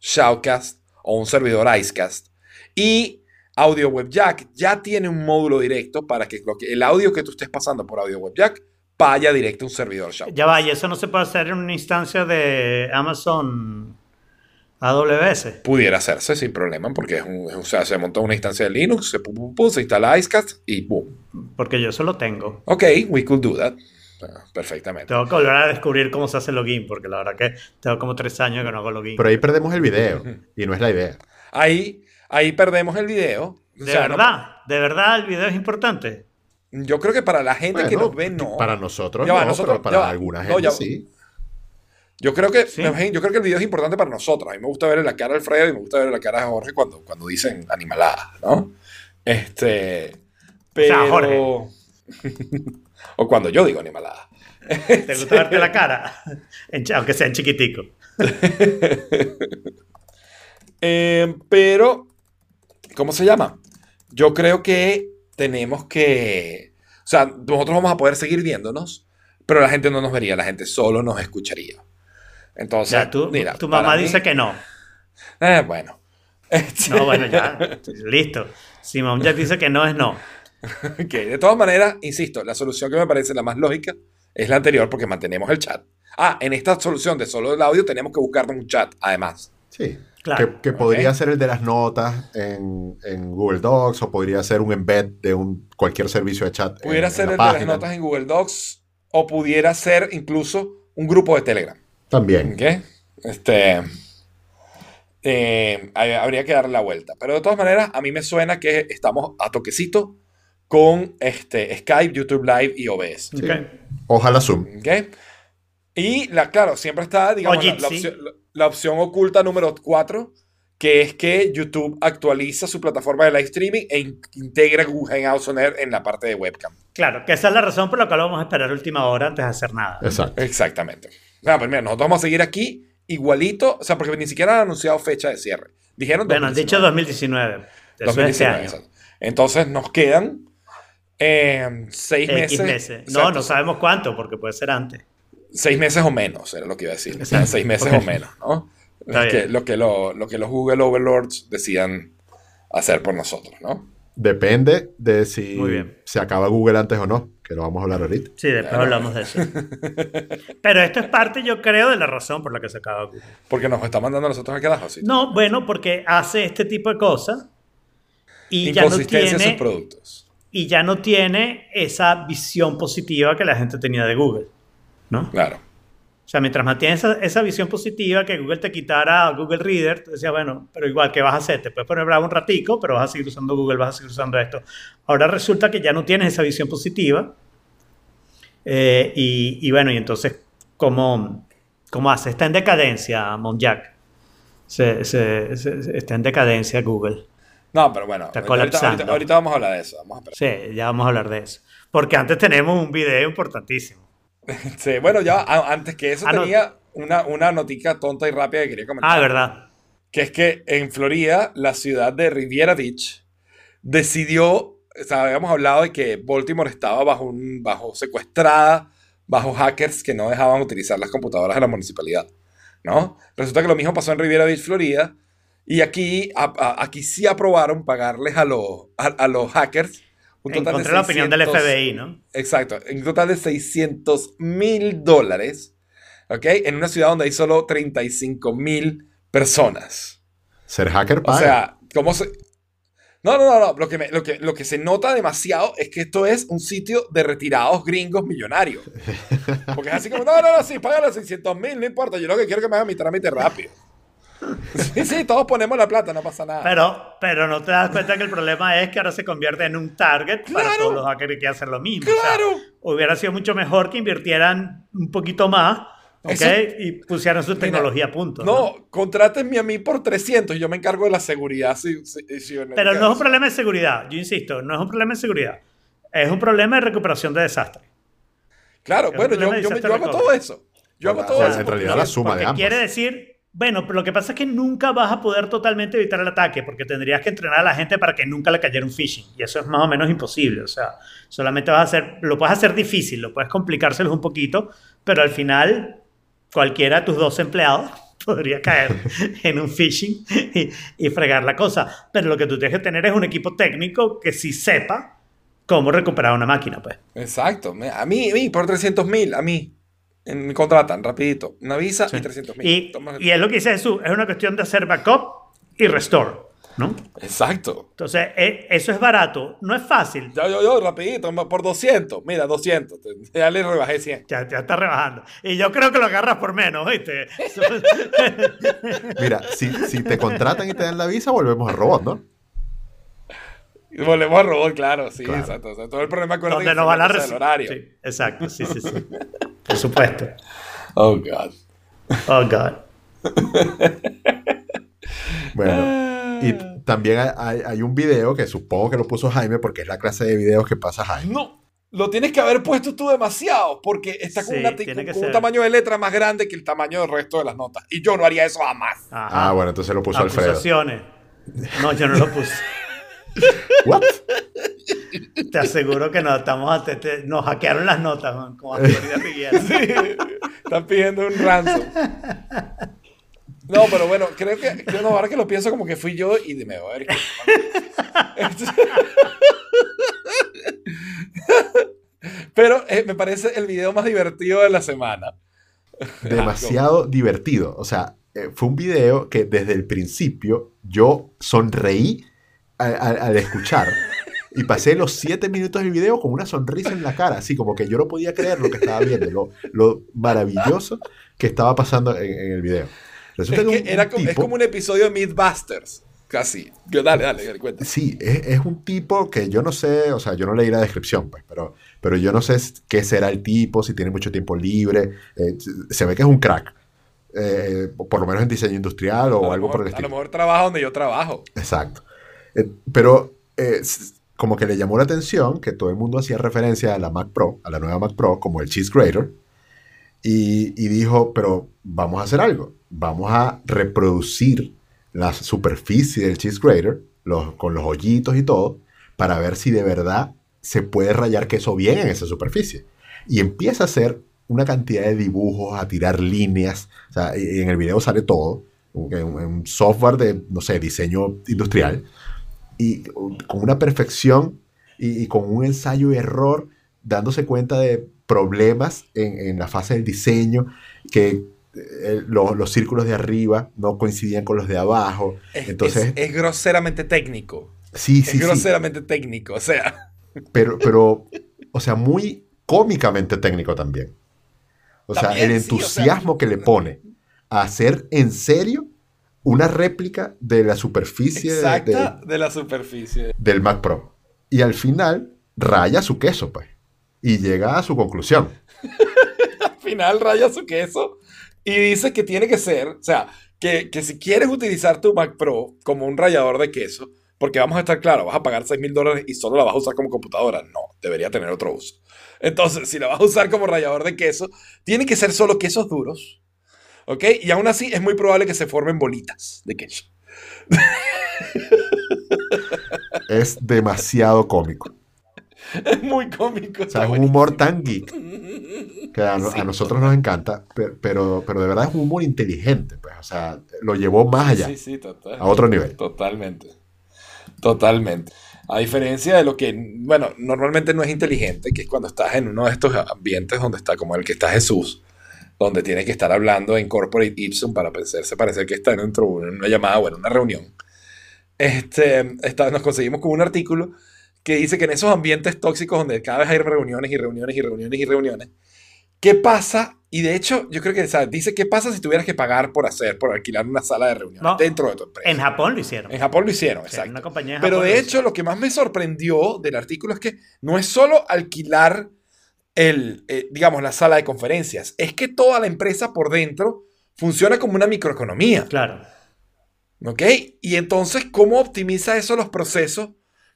Shoutcast o un servidor Icecast y Audio Web Jack ya tiene un módulo directo para que, lo que el audio que tú estés pasando por Audio Vaya directo a un servidor Shoutcast. Ya va, y eso no se puede hacer en una instancia de Amazon AWS. Pudiera hacerse sin problema porque es un- o sea, se monta una instancia de Linux, se, pu- pu- pu- se instala Icecast y boom. Porque yo eso lo tengo. Ok, we could do that. Ah, Perfectamente. Tengo que volver a descubrir cómo se hace login, porque la verdad que tengo como tres años que no hago login. Pero ahí perdemos el video y no es la idea. Ahí, ahí perdemos el video. O de no- verdad, de verdad el video es importante. Yo creo que para la gente que nos ve, no. Para nosotros Ya va, no, nosotros- pero para ya va. alguna No, gente ya- sí. Yo creo que Sí. yo creo que el video es importante para nosotros. A mí me gusta ver la cara de Alfredo y me gusta ver la cara de Jorge cuando, cuando dicen animaladas, ¿no? Este. Pero. sea, Jorge. o cuando yo digo animaladas. ¿Te gusta verte la cara? Aunque sea en chiquitico. Eh, pero, ¿cómo se llama? Yo creo que tenemos que, o sea, nosotros vamos a poder seguir viéndonos, pero la gente no nos vería, la gente solo nos escucharía. Entonces, Ya, tú, mira, tu mamá mí- dice que no. Eh, bueno. No, bueno, ya. Listo. Si mamá ya dice que no es no. ok, de todas maneras, insisto, la solución que me parece la más lógica es la anterior porque mantenemos el chat. Ah, en esta solución de solo el audio tenemos que buscarnos un chat, además. Sí. Claro. Que, que podría ser el de las notas en, en Google Docs o podría ser un embed de un, cualquier servicio de chat. Pudiera en ser la el de las notas en Google Docs o pudiera ser incluso un grupo de Telegram. También. Este. eh, habría que darle la vuelta. Pero de todas maneras, a mí me suena que estamos a toquecito con este, Skype, YouTube Live y OBS. Sí. Ojalá Zoom. Y la, claro, siempre está, digamos, la, opción, la- la opción oculta número 4, que es que YouTube actualiza su plataforma de live streaming e in- integra Google Hangouts On Air en la parte de webcam. Claro, que esa es la razón por la cual vamos a esperar última hora antes de hacer nada. Exacto. Exactamente. Ah, pues mira, nosotros vamos a seguir aquí igualito, o sea, porque ni siquiera han anunciado fecha de cierre. Dijeron Bueno, han dicho 2019. 2019. Eso es este 2019, año. exacto. Entonces nos quedan eh, seis X meses. meses. No, no sabemos cuánto, porque puede ser antes. Seis meses o menos, era lo que iba a decir. O sea, seis meses o menos, ¿no? Lo que, lo, que lo, lo que los Google Overlords decidan hacer por nosotros, ¿no? Depende de si se acaba Google antes o no, que lo vamos a hablar ahorita. Sí, después Claro. hablamos de eso. Pero esto es parte, yo creo, de la razón por la que se acaba Google. Porque nos está mandando a nosotros al carajo, ¿sí? No, bueno, porque hace este tipo de cosas y ya no Inconsistencia en sus tiene productos. y ya no tiene esa visión positiva que la gente tenía de Google, ¿no? Claro. O sea, mientras mantienes esa, esa visión positiva que Google te quitara Google Reader, tú decías, bueno, pero igual, ¿qué vas a hacer? Te puedes poner bravo un ratico, pero vas a seguir usando Google, vas a seguir usando esto. Ahora resulta que ya no tienes esa visión positiva. Eh, y, y bueno, y entonces, ¿cómo, cómo hace? Está en decadencia, Monjack. Se, se- está en decadencia Google. No, pero bueno, Está ahorita, ahorita- colapsando. ahorita vamos a hablar de eso. Vamos a. Sí, ya vamos a hablar de eso. Porque antes tenemos un video importantísimo. Sí, bueno, ya antes que eso Ah, no. tenía una, una notica tonta y rápida que quería comentar. Ah, verdad. que es que en Florida, la ciudad de Riviera Beach decidió, o sea, habíamos hablado de que Baltimore estaba bajo, un, bajo secuestrada, bajo hackers que no dejaban utilizar las computadoras de la municipalidad, ¿no? Resulta que lo mismo pasó en Riviera Beach, Florida, y aquí, a- a- aquí sí aprobaron pagarles a los, a, a los hackers un total Encontré de la opinión del 600 FBI, ¿no? Exacto, en un total de 600 mil dólares, ¿ok? En una ciudad donde hay solo 35 mil personas. Ser hacker O paga. sea, ¿cómo se...? No, no, no, no. Lo que, me- lo, que, lo que se nota demasiado es que esto es un sitio de retirados gringos millonarios. Porque es así como, no, no, no, sí, paga los 600 mil, no importa. Yo lo que quiero es que me hagan mi trámite rápido. Sí, sí, todos ponemos la plata, no pasa nada. Pero, pero no te das cuenta que el problema es que ahora se convierte en un target para Claro. todos los hackers que quieren hacer lo mismo. O sea, ¡Claro! hubiera sido mucho mejor que invirtieran un poquito más ¿ok? Eso- y pusieran su tecnología a punto. ¿no? No, contrátenme a mí por 300 y yo me encargo de la seguridad. si- si- si- Pero no es un problema de seguridad. Yo insisto, no es un problema de seguridad. Es un problema de recuperación de desastre. Claro, Es bueno, yo, yo, hago recovery. todo eso. Yo hago O todo sea, eso. en porque realidad la suma de ambas. quiere decir, bueno, pero lo que pasa es que nunca vas a poder totalmente evitar el ataque, porque tendrías que entrenar a la gente para que nunca le cayera un phishing. Y eso es más o menos imposible. O sea, solamente vas a hacer, lo puedes hacer difícil, lo puedes complicárselos un poquito, pero al final cualquiera de tus dos empleados podría caer en un phishing y, y fregar la cosa. Pero lo que tú tienes que tener es un equipo técnico que sí sepa cómo recuperar una máquina, pues. Exacto. A mí, a mí, por 300 mil, a mí. En- Me contratan, rapidito. Una visa Sí. y 300 mil. Y, y es lo que dice Jesús, es una cuestión de hacer backup y restore. ¿no? Exacto. Entonces, eh, eso es barato. No es fácil. Yo, yo, yo, rapidito, por 200. Mira, 200. Ya le rebajé 100. Ya, ya está rebajando. Y yo creo que lo agarras por menos, ¿viste? Mira, si, si te contratan y te dan la visa, volvemos al robot, ¿no? Volvemos a robot, claro, sí, Claro. exacto. O sea, todo el problema con Donde nos van a el recibir. horario. Sí, exacto, sí, sí, sí. Por supuesto. Oh, God. Oh, God. Bueno, y también hay, un video que supongo que lo puso Jaime porque es la clase de videos que pasa Jaime. No, lo tienes que haber puesto tú demasiado porque está con, Sí, una ti- tiene que con un tamaño de letra más grande que el tamaño del resto de las notas. Y yo no haría eso jamás. Ajá. Ah, bueno, entonces lo puso Alfredo. Acusaciones. No, yo no lo puse. ¿What? Te aseguro que no, estamos, te- te- nos hackearon las notas, man, como a Florida Riviera. Están pidiendo un ransom. No, pero bueno, creo que, no, ahora que lo pienso como que fui yo y me voy a ver. Pero eh, me parece el video más divertido de la semana. Demasiado divertido. O sea, eh, fue un video que desde el principio yo sonreí al escuchar. Y pasé los siete minutos del video con una sonrisa en la cara, así como que yo no podía creer lo que estaba viendo, lo, lo maravilloso que estaba pasando en, en el video. Resulta Es, que que un- era un como, es como un episodio de Mythbusters. Casi. Yo, dale, dale, dale, cuenta. Sí, es, es un tipo que yo no sé, o sea, yo no leí la descripción, pues, pero, pero yo no sé qué será el tipo, si tiene mucho tiempo libre. eh, se ve que es un crack, eh, por lo menos en diseño industrial o algo por el A lo estilo. mejor trabaja donde yo trabajo. Exacto. Eh, pero eh, como que le llamó la atención que todo el mundo hacía referencia a la Mac Pro, a la nueva Mac Pro, como el Cheese Grater, y, y dijo, pero vamos a hacer algo, vamos a reproducir la superficie del Cheese Grater, los, con los hoyitos y todo, para ver si de verdad se puede rayar queso bien en esa superficie. Y empieza a hacer una cantidad de dibujos, a tirar líneas, o sea, en el video sale todo, un- un software de, no sé, diseño industrial, y con una perfección y, y con un ensayo y error, dándose cuenta de problemas en, en la fase del diseño, que eh, lo- los círculos de arriba no coincidían con los de abajo. Es, Entonces, es- es groseramente técnico. sí, Es sí, sí, groseramente técnico. O sea, pero, pero, o sea, muy cómicamente técnico también. O sea, el sí, o sea- entusiasmo que le pone a hacer en serio una réplica de la superficie exacta de- de la superficie. del Mac Pro. Y al final raya su queso, pues. Y llega a su conclusión. Al final raya su queso y dice que tiene que ser, o sea, que, que si quieres utilizar tu Mac Pro como un rallador de queso, porque vamos a estar claros, vas a pagar 6 mil dólares y solo la vas a usar como computadora. No, debería tener otro uso. Entonces, si la vas a usar como rallador de queso, tiene que ser solo quesos duros. ¿Ok? Y aún así es muy probable que se formen bolitas de queso. Es demasiado cómico. Es muy cómico. O sea, es un humor tan geek que a, no- Sí, a nosotros nos encanta, pero, pero, pero de verdad es un humor inteligente. Pues. O sea, lo llevó más allá, Sí, sí, total. a otro nivel. Totalmente. Totalmente. A diferencia de lo que, bueno, normalmente no es inteligente, que es cuando estás en uno de estos ambientes donde está como el que está Jesús, donde tiene que estar hablando en corporate ipsum para parecerse, parecer que está dentro de una llamada o en una reunión. Este, está- nos conseguimos con un artículo que dice que en esos ambientes tóxicos donde cada vez hay reuniones y reuniones y reuniones y reuniones, ¿qué pasa? Y de hecho, yo creo que ¿sabes? dice, ¿qué pasa si tuvieras que pagar por hacer, por alquilar una sala de reuniones No. dentro de tu empresa? En Japón lo hicieron. En Japón lo hicieron, exacto. una compañía Pero de hecho, lo que más me sorprendió del artículo es que no es solo alquilar el, eh, digamos, la sala de conferencias, es que toda la empresa por dentro funciona como una microeconomía. Claro. ¿Ok? Y entonces, ¿cómo optimiza eso los procesos?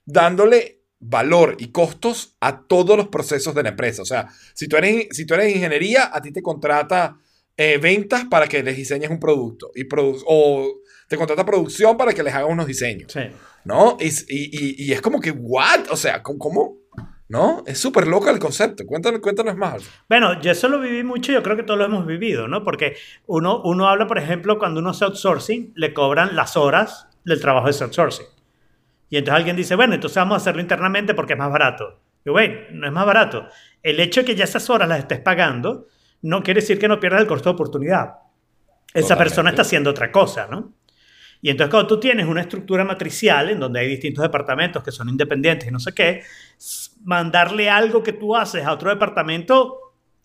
Dándole valor y costos a todos los procesos de la empresa. O sea, si tú eres, si tú eres ingeniería, a ti te contrata eh, ventas para que les diseñes un producto. Y produ- o te contrata producción para que les haga unos diseños. Sí. ¿No? Y, y- y- y es como que, ¿what? O sea, ¿cómo? ¿No? Es súper loco el concepto. Cuéntanos, cuéntanos más. Bueno, yo eso lo viví mucho, yo creo que todos lo hemos vivido, ¿no? Porque uno, uno habla, por ejemplo, cuando uno hace outsourcing, le cobran las horas del trabajo de ese outsourcing. Y entonces alguien dice, bueno, entonces vamos a hacerlo internamente porque es más barato. Y bueno, no es más barato. El hecho de que ya esas horas las estés pagando no quiere decir que no pierdas el costo de oportunidad. Esa Totalmente. persona está haciendo otra cosa, ¿no? Y entonces cuando tú tienes una estructura matricial en donde hay distintos departamentos que son independientes y no sé qué, mandarle algo que tú haces a otro departamento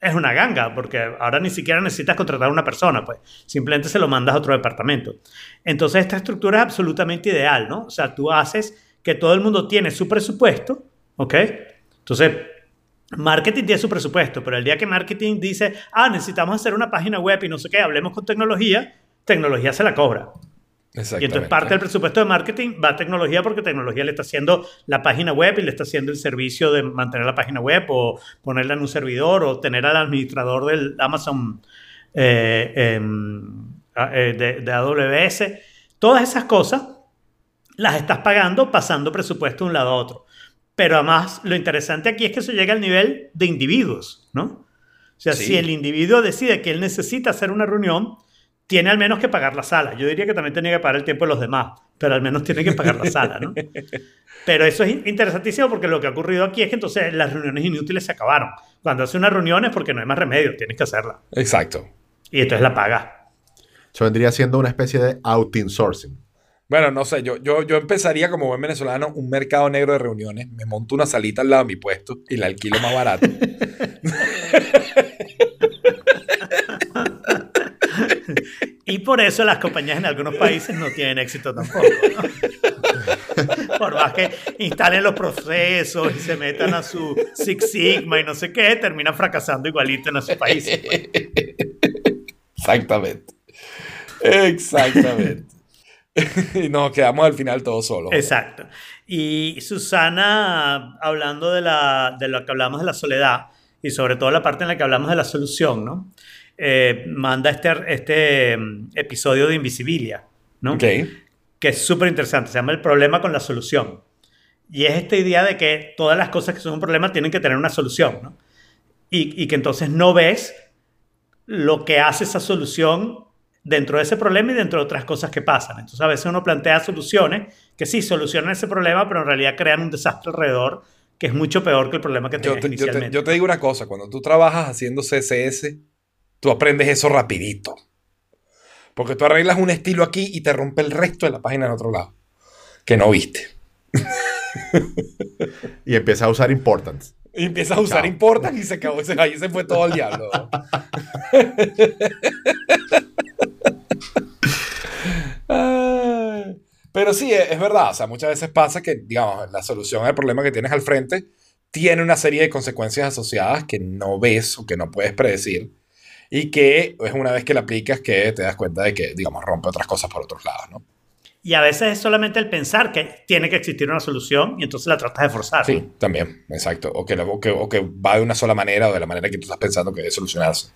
es una ganga, porque ahora ni siquiera necesitas contratar a una persona, pues simplemente se lo mandas a otro departamento. Entonces esta estructura es absolutamente ideal, ¿no? O sea, tú haces que todo el mundo tiene su presupuesto, ¿ok? Entonces, marketing tiene su presupuesto, pero el día que marketing dice, ah, necesitamos hacer una página web y no sé qué, hablemos con tecnología, tecnología se la cobra. Y entonces parte del presupuesto de marketing va a tecnología porque tecnología le está haciendo la página web y le está haciendo el servicio de mantener la página web o ponerla en un servidor o tener al administrador del Amazon eh, em, eh, de, de AWS. Todas esas cosas las estás pagando pasando presupuesto de un lado a otro. Pero además lo interesante aquí es que eso llega al nivel de individuos, ¿no? O sea, Sí. si el individuo decide que él necesita hacer una reunión, tiene al menos que pagar la sala. Yo diría que también tiene que pagar el tiempo de los demás, pero al menos tiene que pagar la sala, ¿no? Pero eso es in- interesantísimo porque lo que ha ocurrido aquí es que entonces las reuniones inútiles se acabaron. Cuando hace una reunión es porque no hay más remedio, tienes que hacerla. Exacto. Y entonces la pagas. Eso vendría siendo una especie de outsourcing. Bueno, no sé, yo, yo, yo empezaría como buen venezolano un mercado negro de reuniones, me monto una salita al lado de mi puesto y la alquilo más barato. Y por eso las compañías en algunos países no tienen éxito tampoco. ¿no? Por más que instalen los procesos y se metan a su Six Sigma y no sé qué, terminan fracasando igualito en esos países. pues. Exactamente. Exactamente. y nos quedamos al final todos solos. Exacto. Y Susana, hablando de, la, de lo que hablamos de la soledad y sobre todo la parte en la que hablamos de la solución, ¿no? Eh, manda este, este mm, episodio de Invisibilia, ¿no? Ok. que es súper interesante, se llama El problema con la solución. Y es esta idea de que todas las cosas que son un problema tienen que tener una solución, ¿no? Y, y que entonces no ves lo que hace esa solución dentro de ese problema y dentro de otras cosas que pasan. Entonces a veces uno plantea soluciones que sí solucionan ese problema, pero en realidad crean un desastre alrededor que es mucho peor que el problema que Yo tenías te, yo, te, inicialmente. yo te digo una cosa, cuando tú trabajas haciendo CSS, tú aprendes eso rapidito. Porque tú arreglas un estilo aquí y te rompe el resto de la página en otro lado. Que no viste. Y empieza a usar importance. Y empiezas a usar Chao. important y se acabó. Ahí se fue todo el diablo. Pero sí, es es verdad. O sea, muchas veces pasa que, digamos, la solución al problema que tienes al frente tiene una serie de consecuencias asociadas que no ves o que no puedes predecir. Y que es una vez que la aplicas que te das cuenta de que, digamos, rompe otras cosas por otros lados, ¿no? Y a veces es solamente el pensar que tiene que existir una solución y entonces la tratas de forzar. ¿no? Sí, también, exacto. O que, o que, o que va de una sola manera o de la manera que tú estás pensando que debe solucionarse.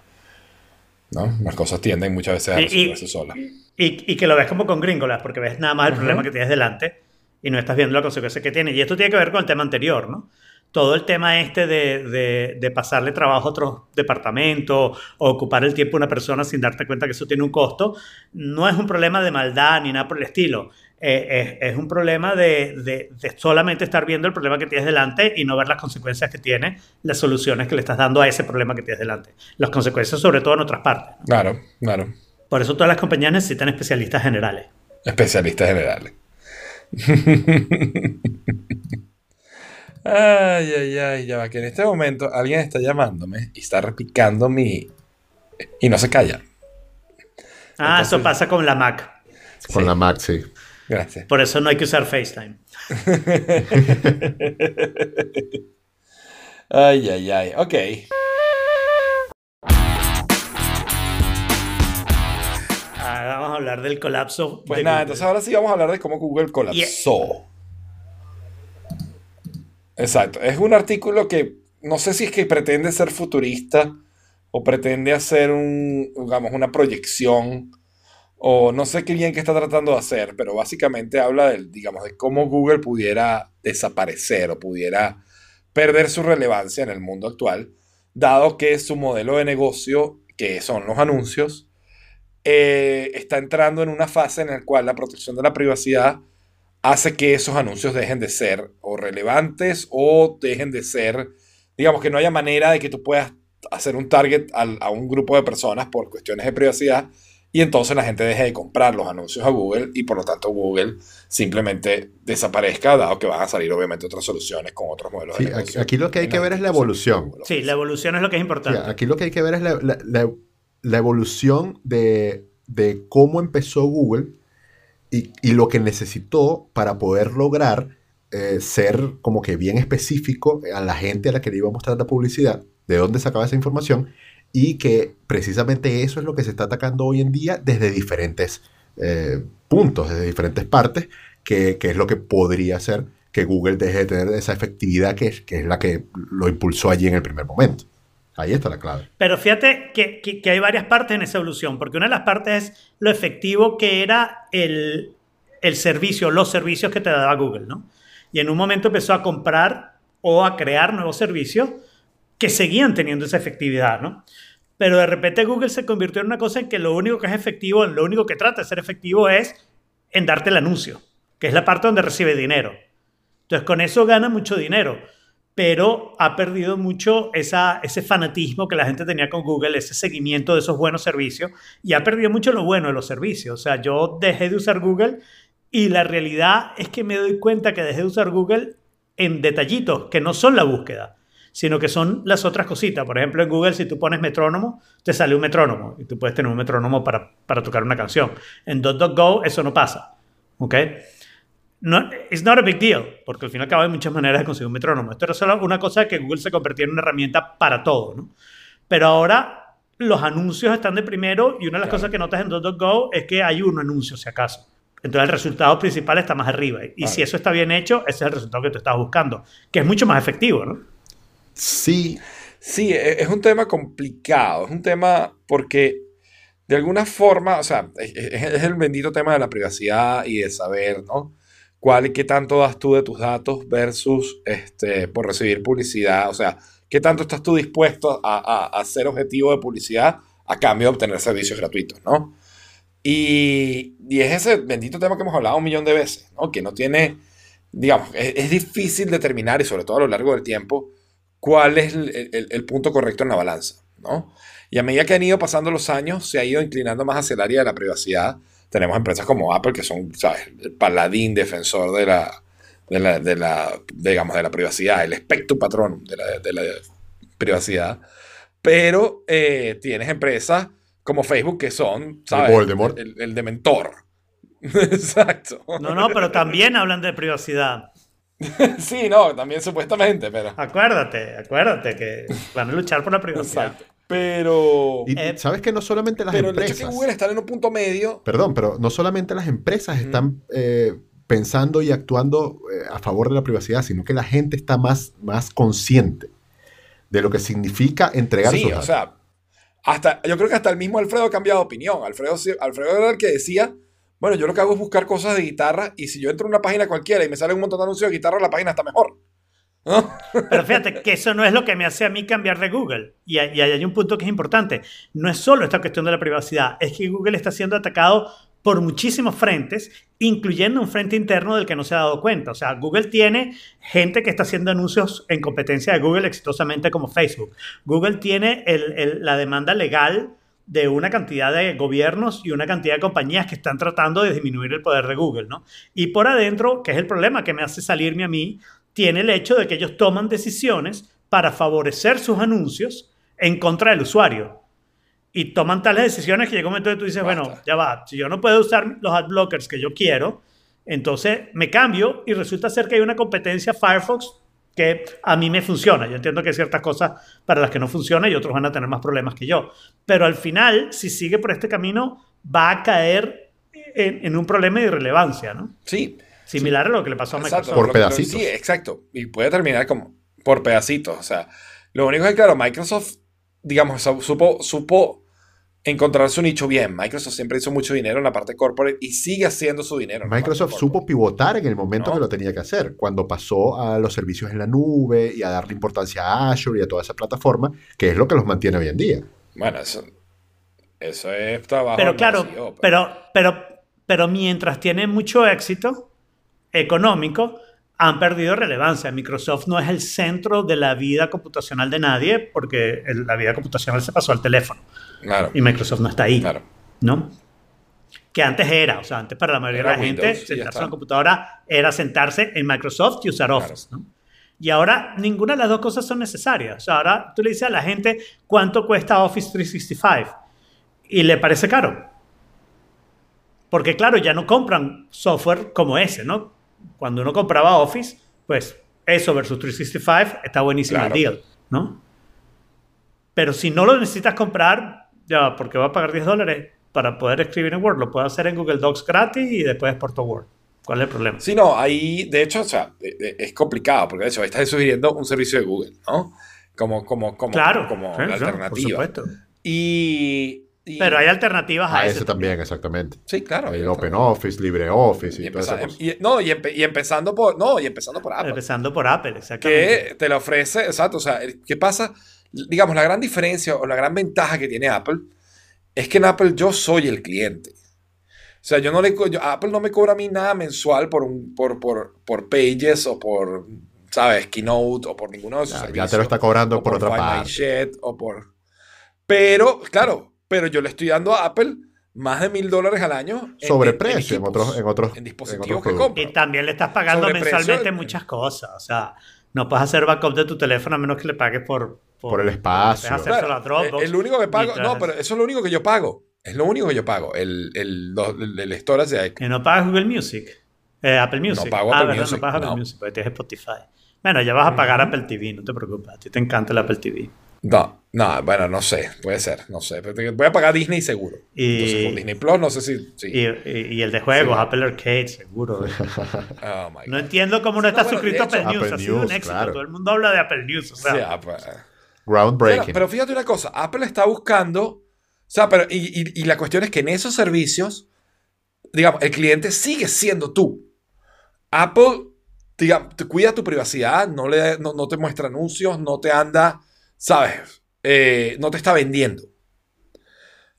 ¿No? Las cosas tienden muchas veces a resolverse solas. Y, y que lo ves como con gringolas, porque ves nada más el problema que tienes delante y no estás viendo la consecuencia que tiene. Y esto tiene que ver con el tema anterior, ¿no? Todo el tema este de, de- de pasarle trabajo a otro departamento o ocupar el tiempo de una persona sin darte cuenta que eso tiene un costo, no es un problema de maldad ni nada por el estilo. Eh, es, es un problema de, de- de solamente estar viendo el problema que tienes delante y no ver las consecuencias que tiene, las soluciones que le estás dando a ese problema que tienes delante. Las consecuencias sobre todo en otras partes. ¿no? Claro, claro. Por eso todas las compañías necesitan especialistas generales. Especialistas generales. ay, ay, ay, ya va, que en este momento alguien está llamándome y está repicando mi... Y no se calla. Ah, eso pasa con la Mac. Con Sí. la Mac, sí. Gracias. Por eso no hay que usar FaceTime. Ay, ay, ay. Ok. Ah, vamos a hablar del colapso. Pues de nada, Google. entonces ahora sí vamos a hablar de cómo Google colapsó. Exacto. Es un artículo que no sé si es que pretende ser futurista o pretende hacer un, digamos, una proyección o no sé qué bien que está tratando de hacer, pero básicamente habla del, digamos, de cómo Google pudiera desaparecer o pudiera perder su relevancia en el mundo actual, dado que su modelo de negocio, que son los anuncios, eh, está entrando en una fase en la cual la protección de la privacidad hace que esos anuncios dejen de ser o relevantes o dejen de ser, digamos que no haya manera de que tú puedas hacer un target a un grupo de personas por cuestiones de privacidad y entonces la gente deje de comprar los anuncios a Google y por lo tanto Google simplemente desaparezca, dado que van a salir obviamente otras soluciones con otros modelos Sí, de aquí, negocio. aquí lo que hay que ver es la evolución. Sí, la evolución es lo que es Sí, importante. aquí lo que hay que ver es la, la- la- la evolución de, de cómo empezó Google y, lo que necesitó para poder lograr eh, ser como que bien específico a la gente a la que le iba a mostrar la publicidad, de dónde sacaba esa información, y que precisamente eso es lo que se está atacando hoy en día desde diferentes eh, puntos, desde diferentes partes, que, que es lo que podría hacer que Google deje de tener esa efectividad que que es la que lo impulsó allí en el primer momento. Ahí está la clave. Pero fíjate que, hay varias partes en esa evolución, porque una de las partes es lo efectivo que era el, el servicio, los servicios que te daba Google, ¿no? Y en un momento empezó a comprar o a crear nuevos servicios que seguían teniendo esa efectividad, ¿no? Pero de repente Google se convirtió en una cosa en que lo único que es efectivo, lo único que trata de ser efectivo es en darte el anuncio, que es la parte donde recibe dinero. Entonces con eso gana mucho dinero, pero ha perdido mucho ese fanatismo que la gente tenía con Google, ese seguimiento de esos buenos servicios, y ha perdido mucho lo bueno de los servicios. O sea, yo dejé de usar Google y la realidad es que me doy cuenta que dejé de usar Google en detallitos que no son la búsqueda, sino que son las otras cositas. Por ejemplo, en Google, si tú pones metrónomo, te sale un metrónomo y tú puedes tener un metrónomo para, para tocar una canción. En DuckDuckGo eso no pasa. ¿Ok? No, it's not a big deal, porque al fin y al cabo hay muchas maneras de conseguir un metrónomo. Esto era solo una cosa que Google se convirtió en una herramienta para todo, ¿no? Pero ahora los anuncios están de primero y una de las Claro. cosas que notas en DuckDuckGo es que hay un anuncio, si acaso. Entonces el resultado principal está más arriba. Y si eso está bien hecho, ese es el resultado que tú estás buscando, que es mucho más efectivo, ¿no? Sí, Sí, e- es un tema complicado, es un tema porque de alguna forma, o sea, es- es el bendito tema de la privacidad y de saber, ¿no? ¿Cuál y qué tanto das tú de tus datos versus este, por recibir publicidad? O sea, ¿qué tanto estás tú dispuesto a, a- a ser objetivo de publicidad a cambio de obtener servicios gratuitos, ¿no? Y, y es ese bendito tema que hemos hablado un millón de veces, ¿no? Que no tiene, digamos, es, es difícil determinar y sobre todo a lo largo del tiempo cuál es el, el- el punto correcto en la balanza, ¿no? Y a medida que han ido pasando los años, se ha ido inclinando más hacia el área de la privacidad. Tenemos empresas como Apple que son, ¿sabes? El paladín defensor de la, de la, de la, digamos, de la privacidad, el espectro patrón de la, de la privacidad. Pero eh, tienes empresas como Facebook que son, ¿sabes? Voldemort. El, el dementor. Exacto. No, no, pero también hablan de privacidad. Sí, no, también supuestamente, pero... Acuérdate, acuérdate que van a luchar por la privacidad. Exacto. Pero... y Eh, sabes que no solamente las Pero el hecho empresas. que Google está en un punto medio... Perdón, pero no solamente las empresas están eh, pensando y actuando eh, a favor de la privacidad, sino que la gente está más, más consciente de lo que significa entregar Sí, sus o datos. sea, hasta, yo creo que hasta el mismo Alfredo ha cambiado de opinión. Alfredo, Alfredo era el que decía, bueno, yo lo que hago es buscar cosas de guitarra y si yo entro a una página cualquiera y me sale un montón de anuncios de guitarra, la página está mejor. Pero fíjate que eso no es lo que me hace a mí cambiar de Google. Y, hay- un punto que es importante. No es solo esta cuestión de la privacidad, es que Google está siendo atacado por muchísimos frentes, incluyendo un frente interno del que no se ha dado cuenta. O sea, Google tiene gente que está haciendo anuncios en competencia de Google exitosamente como Facebook. Google tiene la demanda legal de una cantidad de gobiernos y una cantidad de compañías que están tratando de disminuir el poder de Google, ¿no? Y por adentro, que es el problema que me hace salirme a mí, tiene el hecho de que ellos toman decisiones para favorecer sus anuncios en contra del usuario. Y toman tales decisiones que llega un momento que tú dices, Basta. bueno, ya va, si yo no puedo usar los ad blockers que yo quiero, entonces me cambio y resulta ser que hay una competencia Firefox que a mí me funciona. Yo entiendo que hay ciertas cosas para las que no funciona y otros van a tener más problemas que yo. Pero al final, si sigue por este camino, va a caer en, en un problema de irrelevancia, ¿no? Sí, Similar a lo que le pasó a exacto. Microsoft. Por Lo que- lo- pedacitos. Sí, exacto. Y puede terminar como por pedacitos. O sea, lo único es que, claro, Microsoft, digamos, su- supo, supo encontrar su nicho bien. Microsoft siempre hizo mucho dinero en la parte corporate y sigue haciendo su dinero. Microsoft supo pivotar en el momento No. que lo tenía que hacer, cuando pasó a los servicios en la nube y a darle importancia a Azure y a toda esa plataforma, que es lo que los mantiene hoy en día. Bueno, eso, eso es trabajo. Pero claro, CEO, pues. pero, pero, pero mientras tienen mucho éxito económico, han perdido relevancia. Microsoft no es el centro de la vida computacional de nadie porque la vida computacional se pasó al teléfono Claro, y Microsoft no está ahí. claro. ¿no? Que antes era, o sea, antes para la mayoría Era de la gente, Windows, sentarse en la computadora era sentarse en Microsoft y usar Office, ¿no? Y ahora ninguna de las dos cosas son necesarias. O sea, ahora tú le dices a la gente cuánto cuesta Office 365 y le parece caro. Porque claro, ya no compran software como ese, ¿no? Cuando uno compraba Office, pues eso versus 365 está buenísimo Claro. el deal, ¿no? Pero si no lo necesitas comprar, ya, porque va a pagar 10 dólares para poder escribir en Word, lo puede hacer en Google Docs gratis y después exporto Word. ¿Cuál es el problema? Sí, no, ahí, de hecho, o sea, es complicado, porque de hecho, estás sugiriendo un servicio de Google, ¿no? Como, como, como, claro, como sí, la sí, por alternativa. supuesto. Y, y- Pero hay alternativas a, A ese ese también, exacbién. Sí, claro. Hay hay OpenOffice, LibreOffice Y, y, cosas. y- no, y, empe- y empezando por, no, y empezando por Apple. Empezando por Apple, exactamente. que te la ofrece, exacto, o sea, el- ¿qué pasa? Digamos, la gran diferencia o la gran ventaja que tiene Apple es que en Apple yo soy el cliente. O sea, yo no le, yo- Apple no me cobra a mí nada mensual por, un, por, por, por Pages o por, ¿sabes? Keynote o por ninguno de sus Ya, ya servicios. te lo está cobrando o por otra parte. Shit, o por... Pero, claro, pero yo le estoy dando a Apple más de mil dólares al año. en- Sobreprecio en, otros, en otros, en en dispositivos otros que compro. Y también le estás pagando Sobreprecio, mensualmente muchas cosas. O sea, no puedes hacer backup de tu teléfono a menos que le pagues por... Por el espacio. Claro, Dropbox. eh, el único que pago, no, pero eso es lo único que yo pago. Es lo único que yo pago. El, el, el, el storage de Que no pagas Google Music. Eh, Apple Music. pago ah, Apple ¿verdad? Music, No pagas Apple no. Music porque tienes Spotify. Bueno, ya vas a pagar Apple TV, no te preocupes. A ti te encanta el Apple TV. No, no, bueno, no sé, puede ser, no sé. Voy a pagar Disney seguro. Y- Entonces con Disney Plus no sé si. sí. Y, y- y el de juegos, Sí. Apple Arcade, seguro. Oh my No entiendo cómo no no, estás bueno, suscrito a Apple News. Apple ha sido un éxito. claro. Todo el mundo habla de Apple News. O sea, Sí, ah, pues. Groundbreaking. Pero, pero fíjate una cosa, Apple está buscando, o sea, pero, y, y- y la cuestión es que en esos servicios, digamos, el cliente sigue siendo tú. Apple, digamos, te cuida tu privacidad, no, le, no, no te muestra anuncios, no te anda, ¿sabes? Eh, no te está vendiendo.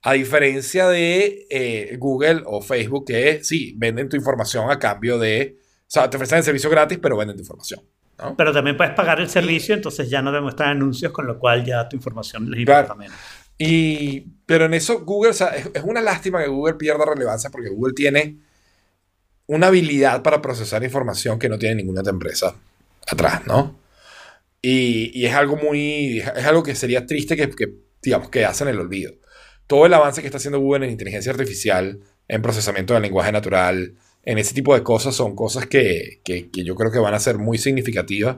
A diferencia de eh, Google o Facebook, que sí, venden tu información a cambio de, o sea, te ofrecen el servicio gratis, pero venden tu información. ¿no? Pero también puedes pagar el servicio, entonces ya no demuestran anuncios, con lo cual ya tu información les Claro. importa menos. Y, pero en eso Google, o sea, es, es una lástima que Google pierda relevancia porque Google tiene una habilidad para procesar información que no tiene ninguna otra empresa atrás, ¿no? Y, y es algo muy, es algo que sería triste que, que, digamos, que hacen el olvido. Todo el avance que está haciendo Google en inteligencia artificial, en procesamiento del lenguaje natural, en ese tipo de cosas, son cosas que, que, que yo creo que van a ser muy significativas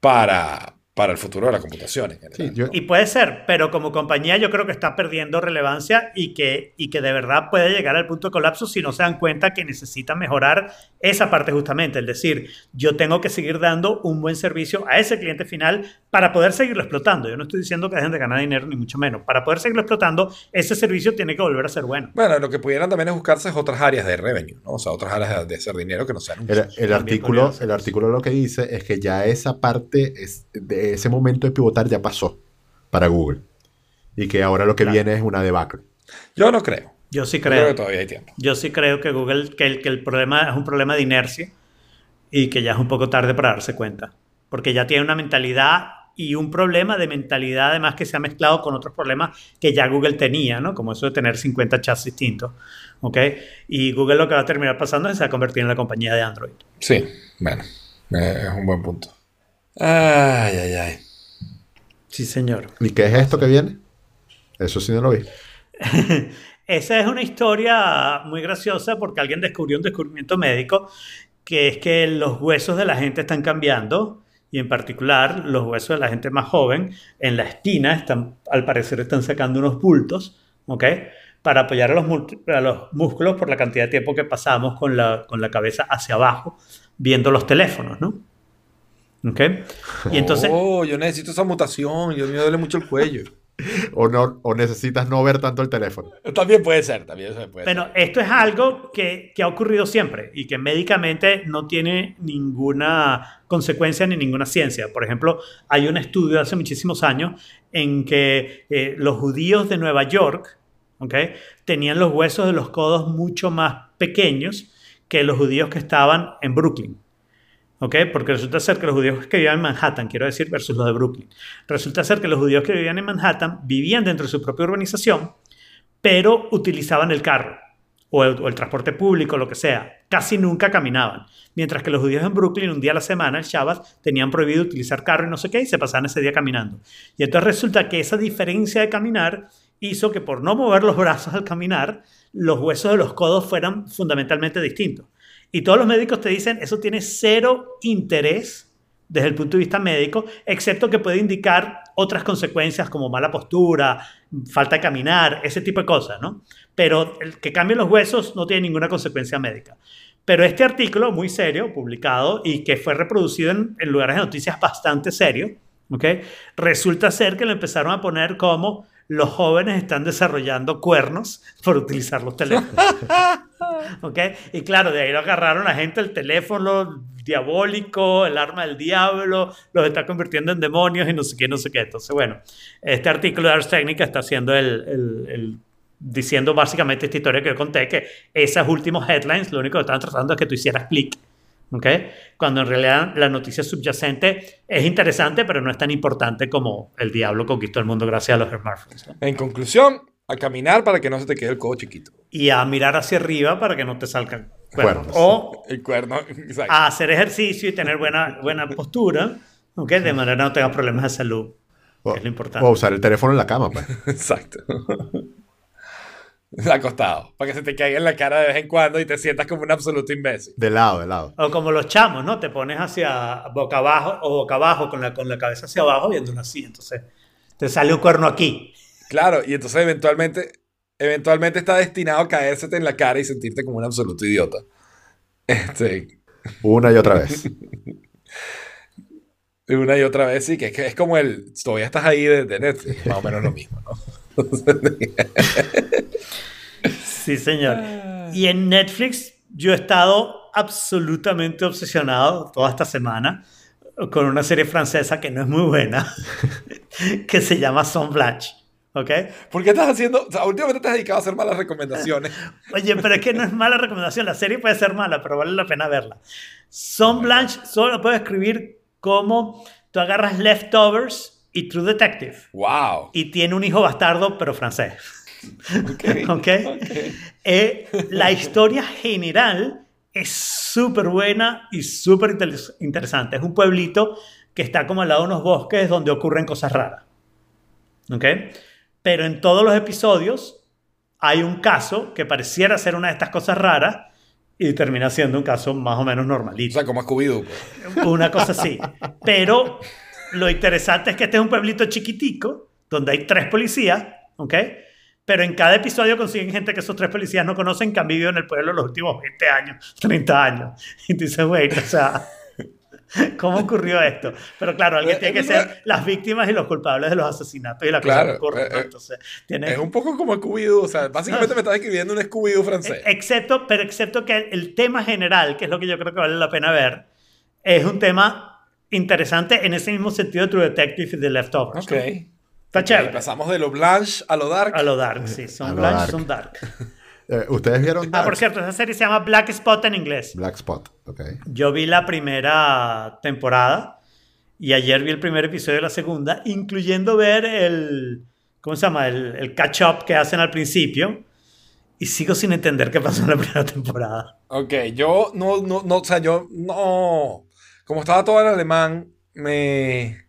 para, para el futuro de la computación. en general, Sí, yo- ¿no? Y puede ser, pero como compañía yo creo que está perdiendo relevancia y que, y que de verdad puede llegar al punto de colapso si no se dan cuenta que necesita mejorar esa parte justamente. Es decir, yo tengo que seguir dando un buen servicio a ese cliente final para poder seguirlo explotando. Yo no estoy diciendo que dejen de ganar dinero ni mucho menos. Para poder seguirlo explotando, ese servicio tiene que volver a ser bueno. Bueno, lo que pudieran también es buscarse es otras áreas de revenue, ¿no? O sea, otras áreas de, hacer dinero que no sean El, el artículo, el artículo lo que dice es que ya esa parte, es, de ese momento de pivotar ya pasó para Google. Y que ahora lo que Claro. viene es una debacle. Yo no creo. Yo sí Yo creo creo. que todavía hay tiempo. Yo sí creo que Google, que el, que el problema es un problema de inercia y que ya es un poco tarde para darse cuenta. Porque ya tiene una mentalidad y un problema de mentalidad además que se ha mezclado con otros problemas que ya Google tenía, ¿no? Como eso de tener 50 chats distintos, ¿ok? Y Google lo que va a terminar pasando es que se va a convertir en la compañía de Android. Sí, bueno, eh, es un buen punto. Ay, ay, ay. Sí, señor. ¿Y qué es esto que viene? Eso sí no lo vi. Esa es una historia muy graciosa porque alguien descubrió un descubrimiento médico que es que los huesos de la gente están cambiando y en particular los huesos de la gente más joven en la espina están, al parecer están sacando unos bultos, ¿ok? Para apoyar a los, a los músculos por la cantidad de tiempo que pasamos con la, con la cabeza hacia abajo viendo los teléfonos, ¿no? Y entonces... Oh, yo necesito esa mutación. Yo me duele mucho el cuello. O, no, o necesitas no ver tanto el teléfono. también puede ser, también se puede Bueno, ser. esto es algo que, que ha ocurrido siempre y que médicamente no tiene ninguna consecuencia ni ninguna ciencia. Por ejemplo, hay un estudio hace muchísimos años en que eh, los judíos de Nueva York ¿ok? tenían los huesos de los codos mucho más pequeños que los judíos que estaban en Brooklyn. ¿Ok? Porque resulta ser que los judíos que vivían en Manhattan, quiero decir, versus los de Brooklyn, resulta ser que los judíos que vivían en Manhattan vivían dentro de su propia urbanización, pero utilizaban el carro o el, o el transporte público, lo que sea. Casi nunca caminaban. Mientras que los judíos en Brooklyn, un día a la semana, el Shabbat, tenían prohibido utilizar carro y no sé qué, y se pasaban ese día caminando. Y entonces resulta que esa diferencia de caminar hizo que por no mover los brazos al caminar, los huesos de los codos fueran fundamentalmente distintos. Y todos los médicos te dicen, eso tiene cero interés desde el punto de vista médico, excepto que puede indicar otras consecuencias como mala postura, falta de caminar, ese tipo de cosas, ¿no? Pero el que cambie los huesos no tiene ninguna consecuencia médica. Pero este artículo muy serio, publicado y que fue reproducido en, en lugares de noticias bastante serios, ¿ok? Resulta ser que lo empezaron a poner como los jóvenes están desarrollando cuernos por utilizar los teléfonos. ¿Ok? Y claro, de ahí lo agarraron la gente el teléfono diabólico, el arma del diablo, los está convirtiendo en demonios y no sé qué, no sé qué. Entonces, bueno, este artículo de Ars Technica está haciendo el, el- el- diciendo básicamente esta historia que yo conté, que esas últimos headlines lo único que estaban tratando es que tú hicieras clic. ¿ok? Cuando en realidad la noticia subyacente es interesante, pero no es tan importante como el diablo conquistó el mundo gracias a los smartphones. ¿no? En conclusión, a caminar para que no se te quede el codo chiquito. Y a mirar hacia arriba para que no te salgan cuernos. Cuernos. O El cuerno, exacto. a hacer ejercicio y tener buena, buena postura, ¿ok? De manera que no tengas problemas de salud, O, que es lo importante. o usar el teléfono en la cama, pues. Exacto. Acostado. Para que se te caiga en la cara de vez en cuando y te sientas como un absoluto imbécil. De lado, de lado. O como los chamos, ¿no? Te pones hacia boca abajo o boca abajo con la, con la cabeza hacia abajo viendo así. Entonces, te sale un cuerno aquí. Claro, y entonces eventualmente, eventualmente está destinado a caérsete en la cara y sentirte como un absoluto idiota. Este, Una y otra vez. una y otra vez, sí, que es, que es como el. Todavía estás ahí de, de Netflix, más o menos lo mismo, ¿no? Sí, señor. Y en Netflix yo he estado absolutamente obsesionado toda esta semana con una serie francesa que no es muy buena, que se llama Son Blanche. ¿Ok? ¿Por qué estás haciendo.? O sea, últimamente te has dedicado a hacer malas recomendaciones. Oye, pero es que no es mala recomendación. La serie puede ser mala, pero vale la pena verla. Son Blanche solo lo puedo escribir como tú agarras Leftovers y True Detective. ¡Wow! Y tiene un hijo bastardo, pero francés. Ok. ¿Ok? Eh, la historia general es súper buena y súper interesante. Es un pueblito que está como al lado de unos bosques donde ocurren cosas raras. ¿Ok? Pero en todos los episodios hay un caso que pareciera ser una de estas cosas raras y termina siendo un caso más o menos O normalito. sea, como Scooby-Doo. pues. Una cosa así. Pero lo interesante es que este es un pueblito chiquitico donde hay tres policías, ¿ok? Pero en cada episodio consiguen gente que esos tres policías no conocen, que han vivido en el pueblo los últimos 20 años, 30 años. Y dices, güey, o sea, ¿cómo ocurrió esto? Pero claro, alguien Eh, tiene que ser las víctimas y los culpables de los asesinatos y la cosa Claro, eh, eh, Entonces, tiene... Es un poco como Scooby-Doo. O sea, básicamente me estás escribiendo un Scooby-Doo francés. Eh, Excepto, pero excepto que el, el tema general, que es lo que yo creo que vale la pena ver, es un tema interesante en ese mismo sentido de True Detective y de Leftovers. Ok. ¿no? Está Ok, chévere. Pasamos de lo blanche a lo dark. A lo dark, sí. Son blanche, dark. son dark. Eh, ¿Ustedes vieron Ah, por Dark? cierto, esa serie se llama Black Spot en inglés. Black Spot, ok. Yo vi la primera temporada y ayer vi el primer episodio de la segunda, incluyendo ver el, ¿cómo se llama? El, el catch-up que hacen al principio. Y sigo sin entender qué pasó en la primera temporada. Ok, yo no, no, no, o sea, yo no. Como estaba todo en alemán, me,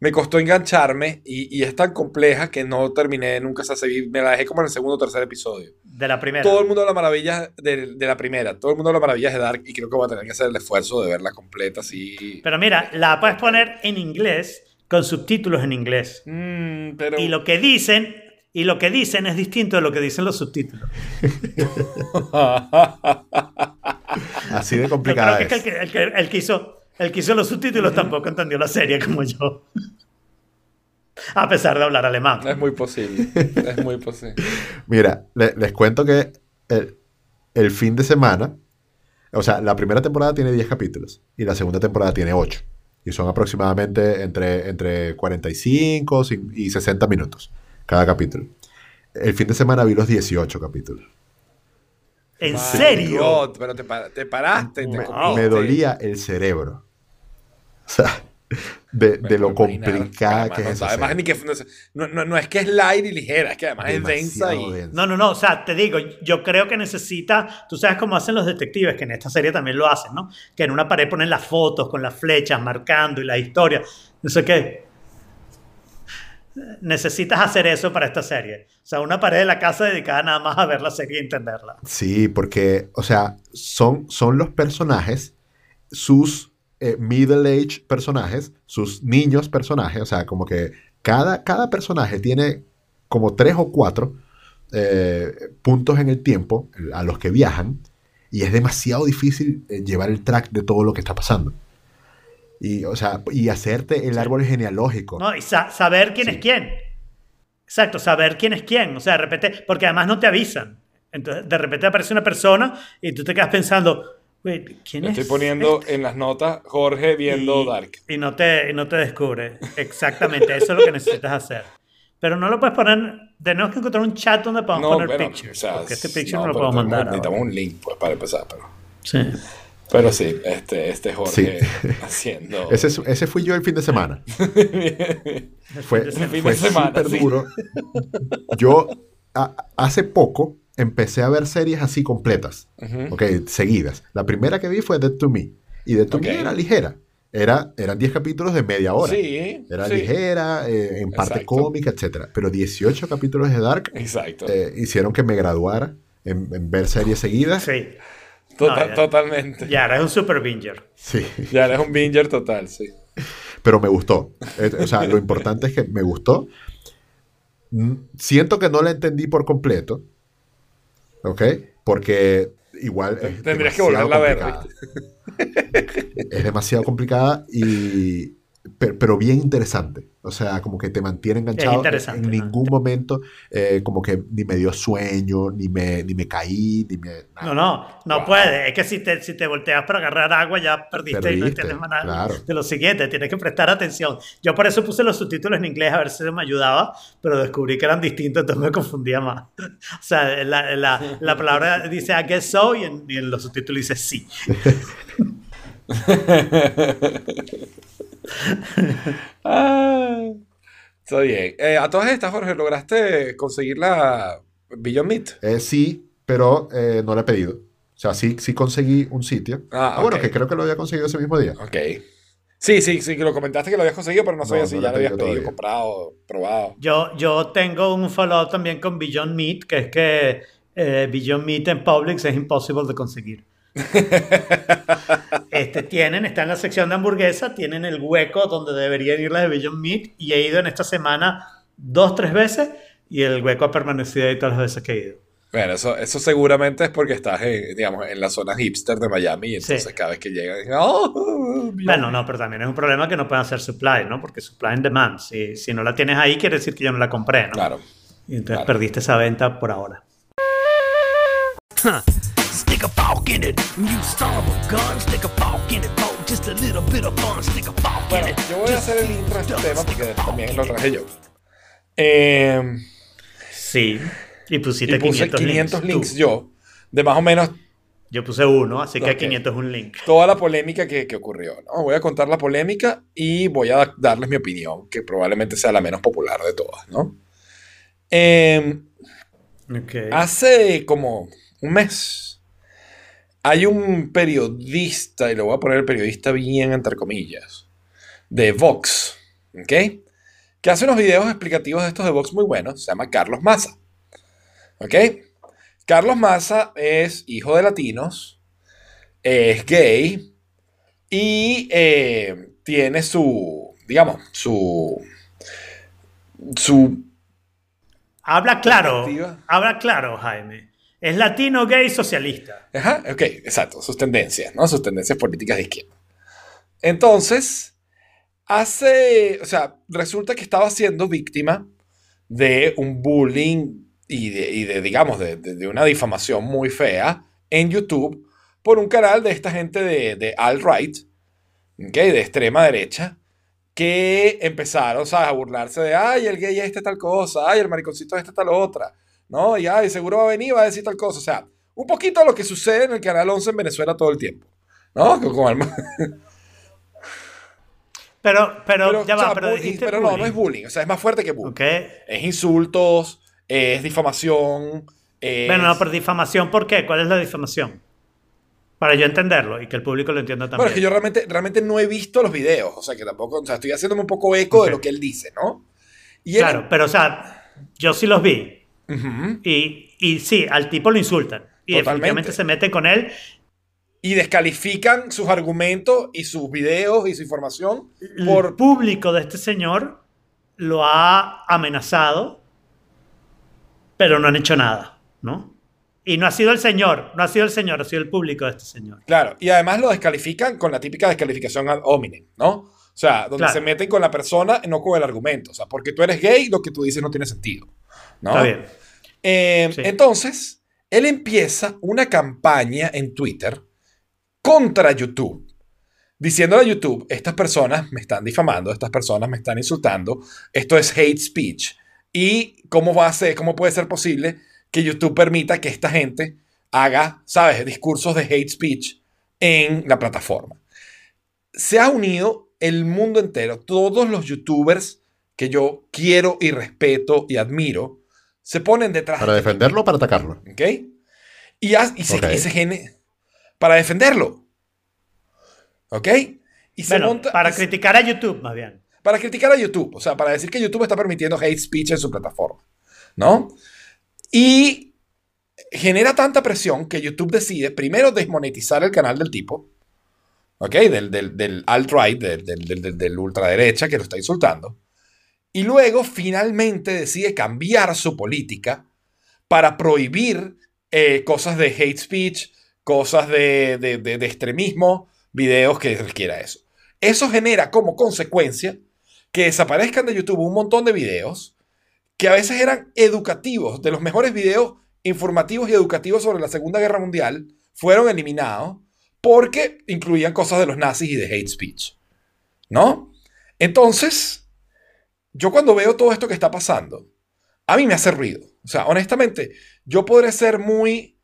me costó engancharme y, y es tan compleja que no terminé nunca. O sea, seguí- me la dejé como en el segundo o tercer episodio. De la primera. Todo el mundo habla maravillas de, de la primera, todo el mundo habla maravillas de Dark y creo que voy a tener que hacer el esfuerzo de verla completa así. Pero mira, la puedes poner en inglés con subtítulos en inglés. Mm, pero. Y lo que dicen, y lo que dicen es distinto de lo que dicen los subtítulos. Así de Yo complicada creo que, es que el, que, el que- el que hizo, el que hizo los subtítulos tampoco entendió la serie como yo. A pesar de hablar alemán. es muy posible. Es muy posible. Mira, le- les cuento que el, el fin de semana, o sea, la primera temporada tiene 10 capítulos y la segunda temporada tiene 8. Y son aproximadamente entre, entre 45 y 60 minutos cada capítulo. El fin de semana vi los 18 capítulos. ¿En My serio? God, pero te, pa- te paraste, te Me, me dolía el cerebro. O sea, de, de lo complicada Además, que es no, además ni que no, no- no es que es light y ligera, es que además es densa Demasiado y... densa. No, no, no, o sea, te digo, yo creo que necesita, tú sabes cómo hacen los detectives, que en esta serie también lo hacen, ¿no? Que en una pared ponen las fotos con las flechas marcando y la historia, no sé qué. Necesitas hacer eso para esta serie. O sea, una pared de la casa dedicada nada más a ver la serie y entenderla. Sí, porque, o sea, son, son los personajes, sus eh, middle-age personajes, sus niños personajes, o sea, como que cada, cada personaje tiene como tres o cuatro eh, puntos en el tiempo a los que viajan y es demasiado difícil eh, llevar el track de todo lo que está pasando. Y, o sea, y hacerte el árbol genealógico. ¿no? Y sa- saber quién Sí. es quién. Exacto, saber quién es quién. O sea, de repente, porque además no te avisan. Entonces, de repente aparece una persona y tú te quedas pensando, "Wait, ¿quién Me es? estoy poniendo este?" en las notas Jorge viendo y, Dark. Y no te, y no te descubre. Exactamente, eso es lo que necesitas hacer. Pero no lo puedes poner. Tenemos que encontrar un chat donde podamos No, poner pero, pictures. o sea, porque este picture no, no, lo podemos tenemos- mandar. Necesitamos ahora. un link pues, para empezar, pero... Sí. Pero sí, este, este Jorge Sí. haciendo... Ese, es- ese fui yo el fin de semana. fue fin de fin fue de semana, súper sí. duro. Yo a- hace poco empecé a ver series así completas, Ujú. ok, seguidas. La primera que vi fue Dead to Me. Y Dead to. Me era ligera. Era, eran 10 capítulos de media hora. Sí, Era sí. ligera, eh, en parte Exacto. cómica, etc. Pero 18 capítulos de Dark Exacto. eh, hicieron que me graduara en, en ver series seguidas. Sí. Tota- no, ya. totalmente. Ya. Ya, eres un super binger. Sí. eres un binger total, sí. pero me gustó. O sea, lo importante es que me gustó. Mm, Siento que no la entendí por completo. ¿Ok? Porque igual. es Tendrías que volverla a ver. Es demasiado complicada y. Pero, pero bien interesante. O sea, como que te mantiene enganchado. interesante, en ¿no? ningún momento, eh, como que ni me dio sueño, ni me, ni me caí, ni me. nada. No, no, no Wow. puede. Es que si te, si te volteas para agarrar agua ya perdiste, y no Perdiste, entiendes más nada claro. de lo siguiente. Tienes que prestar atención. Yo por eso puse los subtítulos en inglés a ver si me ayudaba, pero descubrí que eran distintos, entonces me confundía más. O sea, la, la, la palabra dice I guess so y en, y en los subtítulos dice sí. Ah, está bien. Eh, a todas estas, Jorge, ¿lograste conseguir la Beyond Meat? Eh, sí, pero eh, no la he pedido. O sea, sí, sí conseguí un sitio. Ah, bueno, ok. que creo que lo había conseguido ese mismo día. Ok. Sí, sí, sí, que lo comentaste que lo habías conseguido, pero no No, sabía no si lo ya lo habías pedido todavía. comprado, probado. Yo, yo tengo un follow también con Beyond Meat, que es que eh, Beyond Meat en Publix es imposible de conseguir. Este, tienen, está en la sección de hamburguesa, tienen el hueco donde deberían ir las de Beyond Meat y he ido en esta semana dos, tres veces y el hueco ha permanecido ahí todas las veces que he ido. Bueno, eso, eso seguramente es porque estás en, digamos, en la zona hipster de Miami y entonces Sí. cada vez que llegan, dicen, ¡Oh! Bueno, no, pero también es un problema que no pueden hacer supply, ¿no? Porque supply and demand. Si, si no la tienes ahí, quiere decir que yo no la compré, ¿no? Claro. Y entonces claro. perdiste esa venta por ahora. Stick a fork in it. You son of a gun. Stick a fork in it for just a little bit of fun. Stick a fork Bueno, in it. yo voy a hacer el intro de este tema porque también lo traje yo. Eh, Sí. Y pusiste y puse 500, 500 links, yo, de más o menos Yo puse uno, así que Ok. 500 es un link. toda la polémica que, que ocurrió. ¿no? Voy a contar la polémica y voy a da- darles mi opinión, que probablemente sea la menos popular de todas. ¿no? Eh, Ok. hace como un mes hay un periodista, y lo voy a poner el periodista bien entre comillas, de Vox, ¿ok? Que hace unos videos explicativos de estos de Vox muy buenos, se llama Carlos Massa, ¿ok? Carlos Massa es hijo de latinos, es gay y eh, tiene su, digamos, su, su Habla claro. Habla claro, Jaime. Es latino, gay, socialista. Ajá, ok, exacto, sus tendencias, ¿no? Sus tendencias políticas de izquierda. Entonces, hace, o sea, resulta que estaba siendo víctima de un bullying y de, y de, digamos, de, de- de una difamación muy fea en YouTube por un canal de esta gente de, alt-right, ¿ok? de extrema derecha, que empezaron, ¿sabes? A burlarse de, ay, el gay este tal cosa, ay, el mariconcito este tal otra, ¿no? Y ay, seguro va a venir y va a decir tal cosa. O sea, un poquito lo que sucede en el Canal 11 en Venezuela todo el tiempo, ¿no? Con- Pero, pero, ya o sea, va, pero dijiste pero no, no es bullying. O sea, es más fuerte que bullying. Es insultos, es difamación. Es... Bueno, no, por difamación, ¿por qué? ¿Cuál es la difamación? Para yo entenderlo y que el público lo entienda también. Bueno, es que yo realmente, realmente no he visto los videos. O sea, que tampoco. O sea, estoy haciéndome un poco eco de lo que él dice, ¿no? Y él- Claro, pero o sea, yo sí los vi. Ujú. Y, y sí, al tipo lo insultan. Y Totalmente. definitivamente se meten con él. Y descalifican sus argumentos y sus videos y su información El por. público de este señor lo ha amenazado, pero no han hecho nada, ¿no? Y no ha sido el señor, no ha sido el señor, ha sido el público de este señor. Claro, y además lo descalifican con la típica descalificación ad hominem, ¿no? O sea, donde Claro. se meten con la persona, no con el argumento. O sea, porque tú eres gay, lo que tú dices no tiene sentido. ¿no? Está bien. Eh, Sí. Entonces, él empieza una campaña en Twitter contra YouTube, diciéndole a YouTube, estas personas me están difamando, estas personas me están insultando, esto es hate speech. ¿Y cómo va a ser, cómo puede ser posible que YouTube permita que esta gente haga, sabes, discursos de hate speech en la plataforma? Se ha unido el mundo entero, todos los YouTubers que yo quiero y respeto y admiro, se ponen detrás ¿Para de defenderlo o para atacarlo? ¿Ok? Y, haz- y se, y se gene- para defenderlo. ¿Ok? Y se Bueno, monta- para y se- criticar a YouTube, más bien. para criticar a YouTube. O sea, para decir que YouTube está permitiendo hate speech en su plataforma. ¿No? Y genera tanta presión que YouTube decide primero desmonetizar el canal del tipo. ¿Ok? Del, del, del alt-right, del, del, del, del- del ultraderecha que lo está insultando. Y luego finalmente decide cambiar su política para prohibir eh, cosas de hate speech, cosas de, de- de- de extremismo, videos que requiera eso. Eso genera como consecuencia que desaparezcan de YouTube un montón de videos que a veces eran educativos, de los mejores videos informativos y educativos sobre la Segunda Guerra Mundial, fueron eliminados porque incluían cosas de los nazis y de hate speech. ¿No? Entonces, yo cuando veo todo esto que está pasando, a mí me hace ruido. O sea, honestamente, yo podré ser muy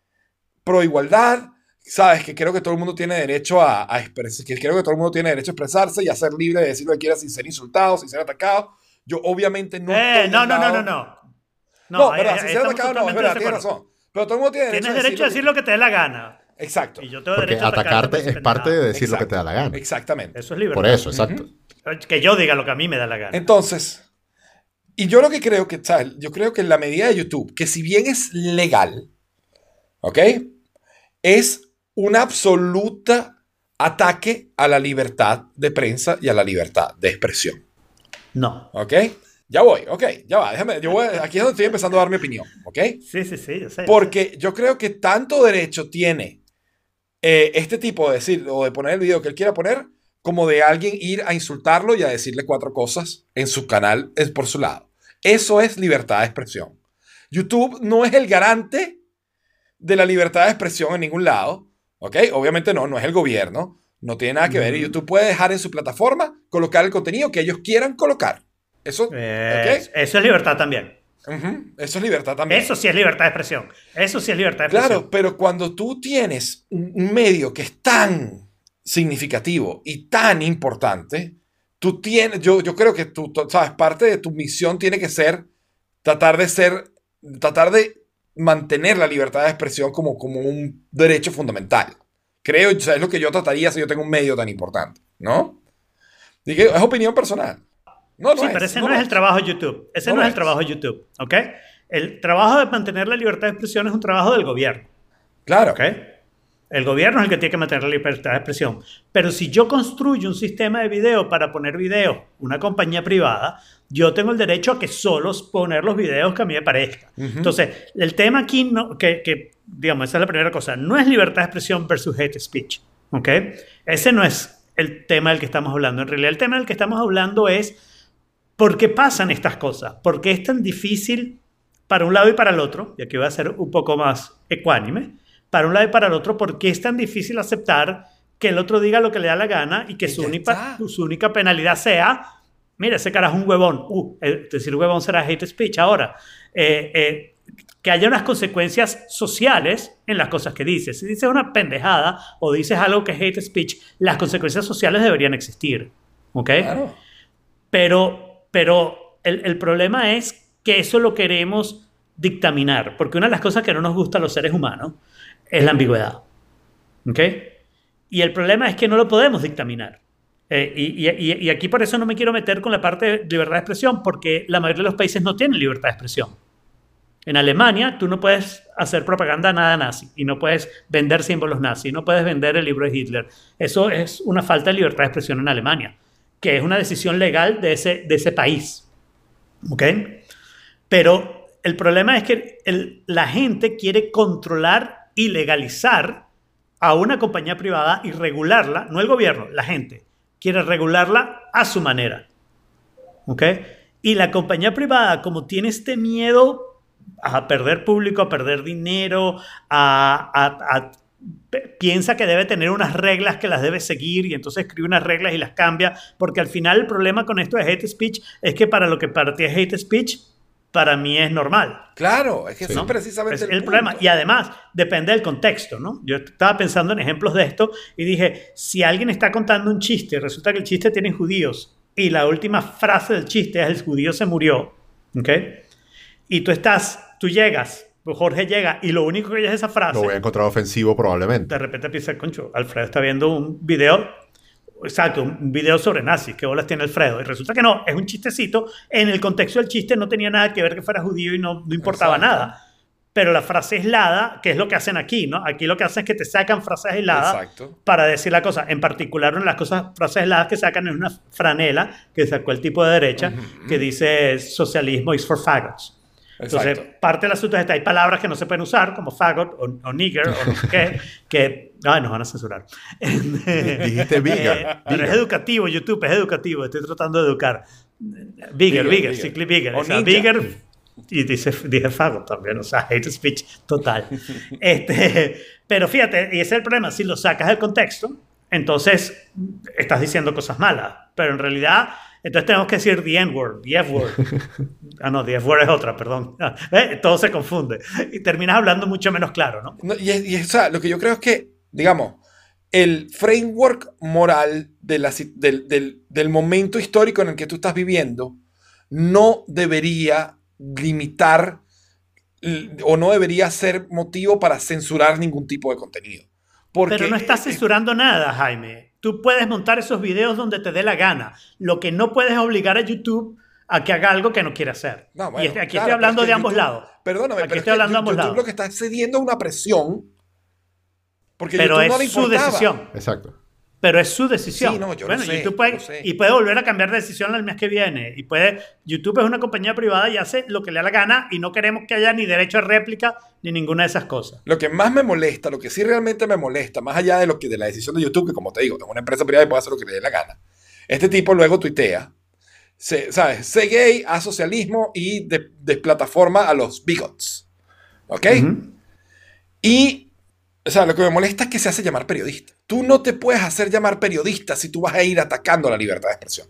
pro igualdad, sabes que creo que todo el mundo tiene derecho a, a expresar, que creo que todo el mundo tiene derecho a expresarse y a ser libre de decir lo que quiera sin ser insultado, sin ser atacado. Yo obviamente no Eh, estoy no, no, no, no, no. No, eh, verdad, eh, sin ser atacado no, es verdad, tienes razón. Pero todo el mundo tiene derecho Tienes a derecho a decir lo que te dé la gana. Exacto. Y yo tengo Porque derecho a atacarte es parte de decir lo que te da la gana. Exactamente. Eso es libertad. Por eso, exacto. Que yo diga lo que a mí me da la gana. Entonces, y yo lo que creo que, ¿sabes? Yo creo que en la medida de YouTube, que si bien es legal, ¿ok? Es un absoluta ataque a la libertad de prensa y a la libertad de expresión, No. ¿ok? Ya voy, ok, ya va, déjame, yo voy, aquí es donde estoy empezando a dar mi opinión, ¿ok? Sí, sí, sí, yo sé. Porque yo creo que tanto derecho tiene eh, este tipo de decir o de poner el video que él quiera poner, como de alguien ir a insultarlo y a decirle cuatro cosas en su canal es por su lado. Eso es libertad de expresión. YouTube no es el garante de la libertad de expresión en ningún lado, ¿ok? Obviamente no, no es el gobierno, no tiene nada que ver. Y YouTube puede dejar en su plataforma colocar el contenido que ellos quieran colocar. Eso, Es- ¿ok? Eso es libertad también. Ujú, Eso es libertad también. Eso sí es libertad de expresión. Eso sí es libertad de expresión. Claro, pero cuando tú tienes un medio que es tan significativo y tan importante, tú tienes, yo, yo creo que tú, sabes, parte de tu misión tiene que ser tratar de ser, tratar de mantener la libertad de expresión como, como un derecho fundamental. Creo, o sea, es lo que yo trataría si yo tengo un medio tan importante, ¿no? Dije, es opinión personal. No, no sí, es, pero ese no no, es el trabajo de YouTube. Ese No es el trabajo de YouTube, ¿ok? El trabajo de mantener la libertad de expresión es un trabajo del gobierno, Claro. ¿ok? El gobierno es el que tiene que mantener la libertad de expresión. Pero si yo construyo un sistema de video para poner videos, una compañía privada, yo tengo el derecho a que solo poner los videos que a mí me parezca. Entonces, el tema aquí, no, que, que, digamos, esa es la primera cosa, no es libertad de expresión versus hate speech, ¿ok? Ese no es el tema del que estamos hablando. En realidad, el tema del que estamos hablando es ¿Por qué pasan estas cosas? ¿Por qué es tan difícil para un lado y para el otro? Y aquí voy a ser un poco más ecuánime. Para un lado y para el otro, ¿por qué es tan difícil aceptar que el otro diga lo que le da la gana y que Y su única, está. su única penalidad sea, mira, ese cara es un huevón. Uh, decir huevón será hate speech ahora. Eh, eh, que haya unas consecuencias sociales en las cosas que dices. Si dices una pendejada o dices algo que es hate speech, las consecuencias sociales deberían existir. ¿Ok? Claro. Pero, pero el, problema es que eso lo queremos dictaminar, porque una de las cosas que no nos gusta a los seres humanos es la ambigüedad. ¿Ok? Y el problema es que no lo podemos dictaminar. Eh, y, aquí por eso no me quiero meter con la parte de libertad de expresión, porque la mayoría de los países no tienen libertad de expresión. En Alemania tú no puedes hacer propaganda nada nazi y no puedes vender símbolos nazi, no puedes vender el libro de Hitler. Eso es una falta de libertad de expresión en Alemania, que es una decisión legal de ese, de ese país. ¿Ok? Pero el problema es que la gente quiere controlar y legalizar a una compañía privada y regularla, no el gobierno, la gente quiere regularla a su manera. ¿Ok? Y la compañía privada, como tiene este miedo a perder público, a perder dinero, a, a- a- piensa que debe tener unas reglas que las debe seguir y entonces escribe unas reglas y las cambia, porque al final el problema con esto de hate speech es que para lo que para ti es hate speech, para mí es normal. Claro, es que eso Sí. es precisamente Es el, problema. Y además, depende del contexto, ¿no? Yo estaba pensando en ejemplos de esto y dije, si alguien está contando un chiste y resulta que el chiste tiene judíos y la última frase del chiste es el judío se murió, ¿ok? Y tú estás, tú llegas, Jorge llega y lo único que oye es esa frase, Lo voy a encontrar ofensivo probablemente. de repente piensa, concho, Alfredo está viendo un video, exacto, un video sobre nazis, ¿qué bolas tiene Alfredo? Y resulta que no, es un chistecito, en el contexto del chiste no tenía nada que ver que fuera judío y no, no importaba Exacto. nada. Pero la frase aislada, que es lo que hacen aquí, ¿no? Aquí lo que hacen es que te sacan frases aisladas Exacto. para decir la cosa. En particular, una de las cosas, frases aisladas que sacan es una franela que sacó el tipo de derecha que dice socialismo is for faggots. Entonces, Exacto. parte del asunto es que hay palabras que no se pueden usar, como faggot o, o nigger o no sé qué, que ay, nos van a censurar. Dijiste bigger, Eh, pero es educativo, YouTube es educativo, estoy tratando de educar. Bigger, Bigger, bigger, bigger. simply bigger. O O sea, bigger, y dice, dije faggot también, o sea, hate speech total. este, pero fíjate, y ese es el problema, si lo sacas del contexto, entonces estás diciendo cosas malas, pero en realidad, entonces tenemos que decir the N-word, the F-word. Ah, no, the F-word es otra, perdón. ¿Eh? Todo se confunde. Y terminas hablando mucho menos claro, ¿no? No, y, es- y o sea, lo que yo creo es que, digamos, el framework moral de la si- del, del- del momento histórico en el que tú estás viviendo no debería limitar o no debería ser motivo para censurar ningún tipo de contenido. Porque, Pero no estás eh, censurando nada, Jaime. Tú puedes montar esos videos donde te dé la gana. Lo que no puedes es obligar a YouTube a que haga algo que no quiere hacer. No, bueno, y este- aquí claro, estoy hablando es de ambos YouTube- lados. Perdóname, Aquí pero es estoy que hablando de ambos YouTube lados. lo que está cediendo a una presión. Porque Pero YouTube no le es su decisión. Exacto. Pero es su decisión. Sí, no, yo lo bueno, sé, YouTube puede, lo sé. y puede volver a cambiar de decisión el mes que viene. Y puede, YouTube es una compañía privada y hace lo que le da la gana y no queremos que haya ni derecho a réplica ni ninguna de esas cosas. Lo que más me molesta, lo que sí realmente me molesta, más allá de lo que de la decisión de YouTube, que como te digo, es una empresa privada y puede hacer lo que le dé la gana. Este tipo luego tuitea, se, ¿sabes? Sé gay, a socialismo y de- desplataforma a los bigots. ¿Ok? Ujú. Y, o sea, lo que me molesta es que se hace llamar periodista. Tú no te puedes hacer llamar periodista si tú vas a ir atacando la libertad de expresión.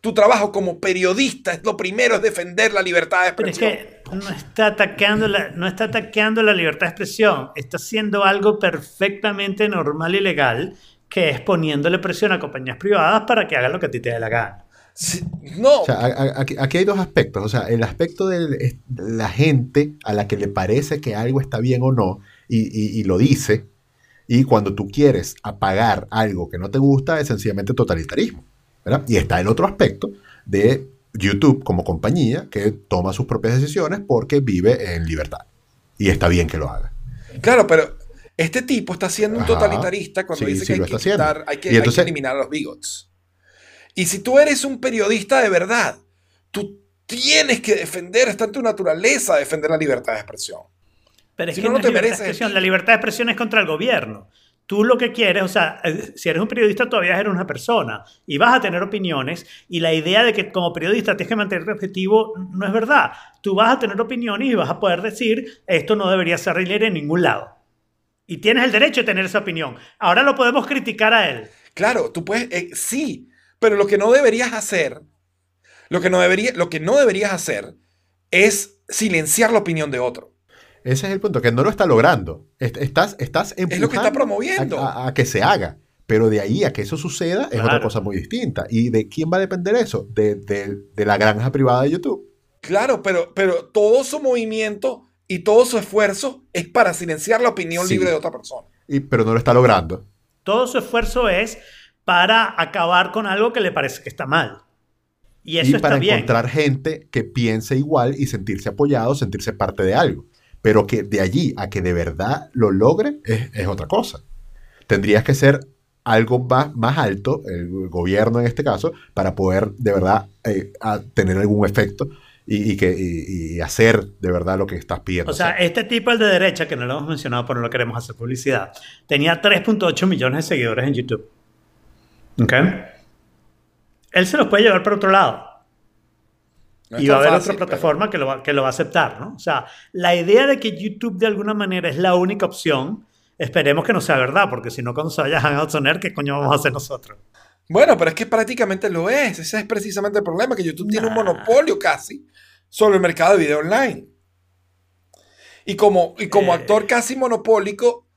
Tu trabajo como periodista es lo primero, es defender la libertad de Pero es expresión. que no está, atacando la, no está atacando la libertad de expresión, está haciendo algo perfectamente normal y legal, que es poniéndole presión a compañías privadas para que hagan lo que a ti te dé la gana. Sí, no, O sea, aquí, aquí hay dos aspectos. O sea, el aspecto de la gente a la que le parece que algo está bien o no y, y- y lo dice. Y cuando tú quieres apagar algo que no te gusta, es sencillamente totalitarismo. ¿verdad? Y está el otro aspecto de YouTube como compañía que toma sus propias decisiones porque vive en libertad. Y está bien que lo haga. Claro, pero este tipo está siendo un totalitarista cuando Sí, dice sí que, hay que, quitar- hay, que, que eliminar a los bigots. Y si tú eres un periodista de verdad, tú tienes que defender, está en tu naturaleza defender la libertad de expresión. Pero es Si que no, no, te mereces. La libertad de expresión es contra el gobierno. Tú lo que quieres, o sea, eh, si eres un periodista todavía eres una persona y vas a tener opiniones y la idea de que como periodista tienes que mantenerte objetivo no es verdad. Tú vas a tener opiniones y vas a poder decir esto no debería ser libre en ningún lado. Y tienes el derecho de tener esa opinión. Ahora lo podemos criticar a él. Claro, tú puedes, eh, sí, pero lo que no deberías hacer, lo que no, debería, lo que no deberías hacer es silenciar la opinión de otro. Ese es el punto, que no lo está logrando. Est- Estás, estás lo que está empujando promoviendo. A, a- a que se haga, Pero de ahí a que eso suceda es otra cosa muy distinta. ¿Y de quién va a depender eso? De, de- de la granja privada de YouTube. Claro, pero, pero todo su movimiento y todo su esfuerzo es para silenciar la opinión Sí. libre de otra persona. Y, pero no lo está logrando. Todo su esfuerzo es para acabar con algo que le parece que está mal. Y eso y está para bien. encontrar gente que piense igual y sentirse apoyado, sentirse parte de algo. Pero que de allí a que de verdad lo logre es, es otra cosa. Tendrías que ser algo más, más alto, el gobierno en este caso, para poder de verdad eh, a tener algún efecto y, y que, y- y hacer de verdad lo que estás pidiendo. O sea, este tipo, el de derecha, que no lo hemos mencionado, pero no queremos hacer publicidad, tenía 3.8 millones de seguidores en YouTube. ¿Ok? Él se los puede llevar para otro lado. No y va a haber fácil, otra pero- plataforma que, lo va, que lo va a aceptar, ¿no? O sea, la idea de que YouTube de alguna manera es la única opción, esperemos que no sea verdad, porque si no, cuando se vaya a Hangouts on Air, ¿qué coño vamos a hacer nosotros? Bueno, pero es que prácticamente lo es. Ese es precisamente el problema, que YouTube tiene un monopolio casi sobre el mercado de video online. Y como, y como Eh. actor casi monopólico,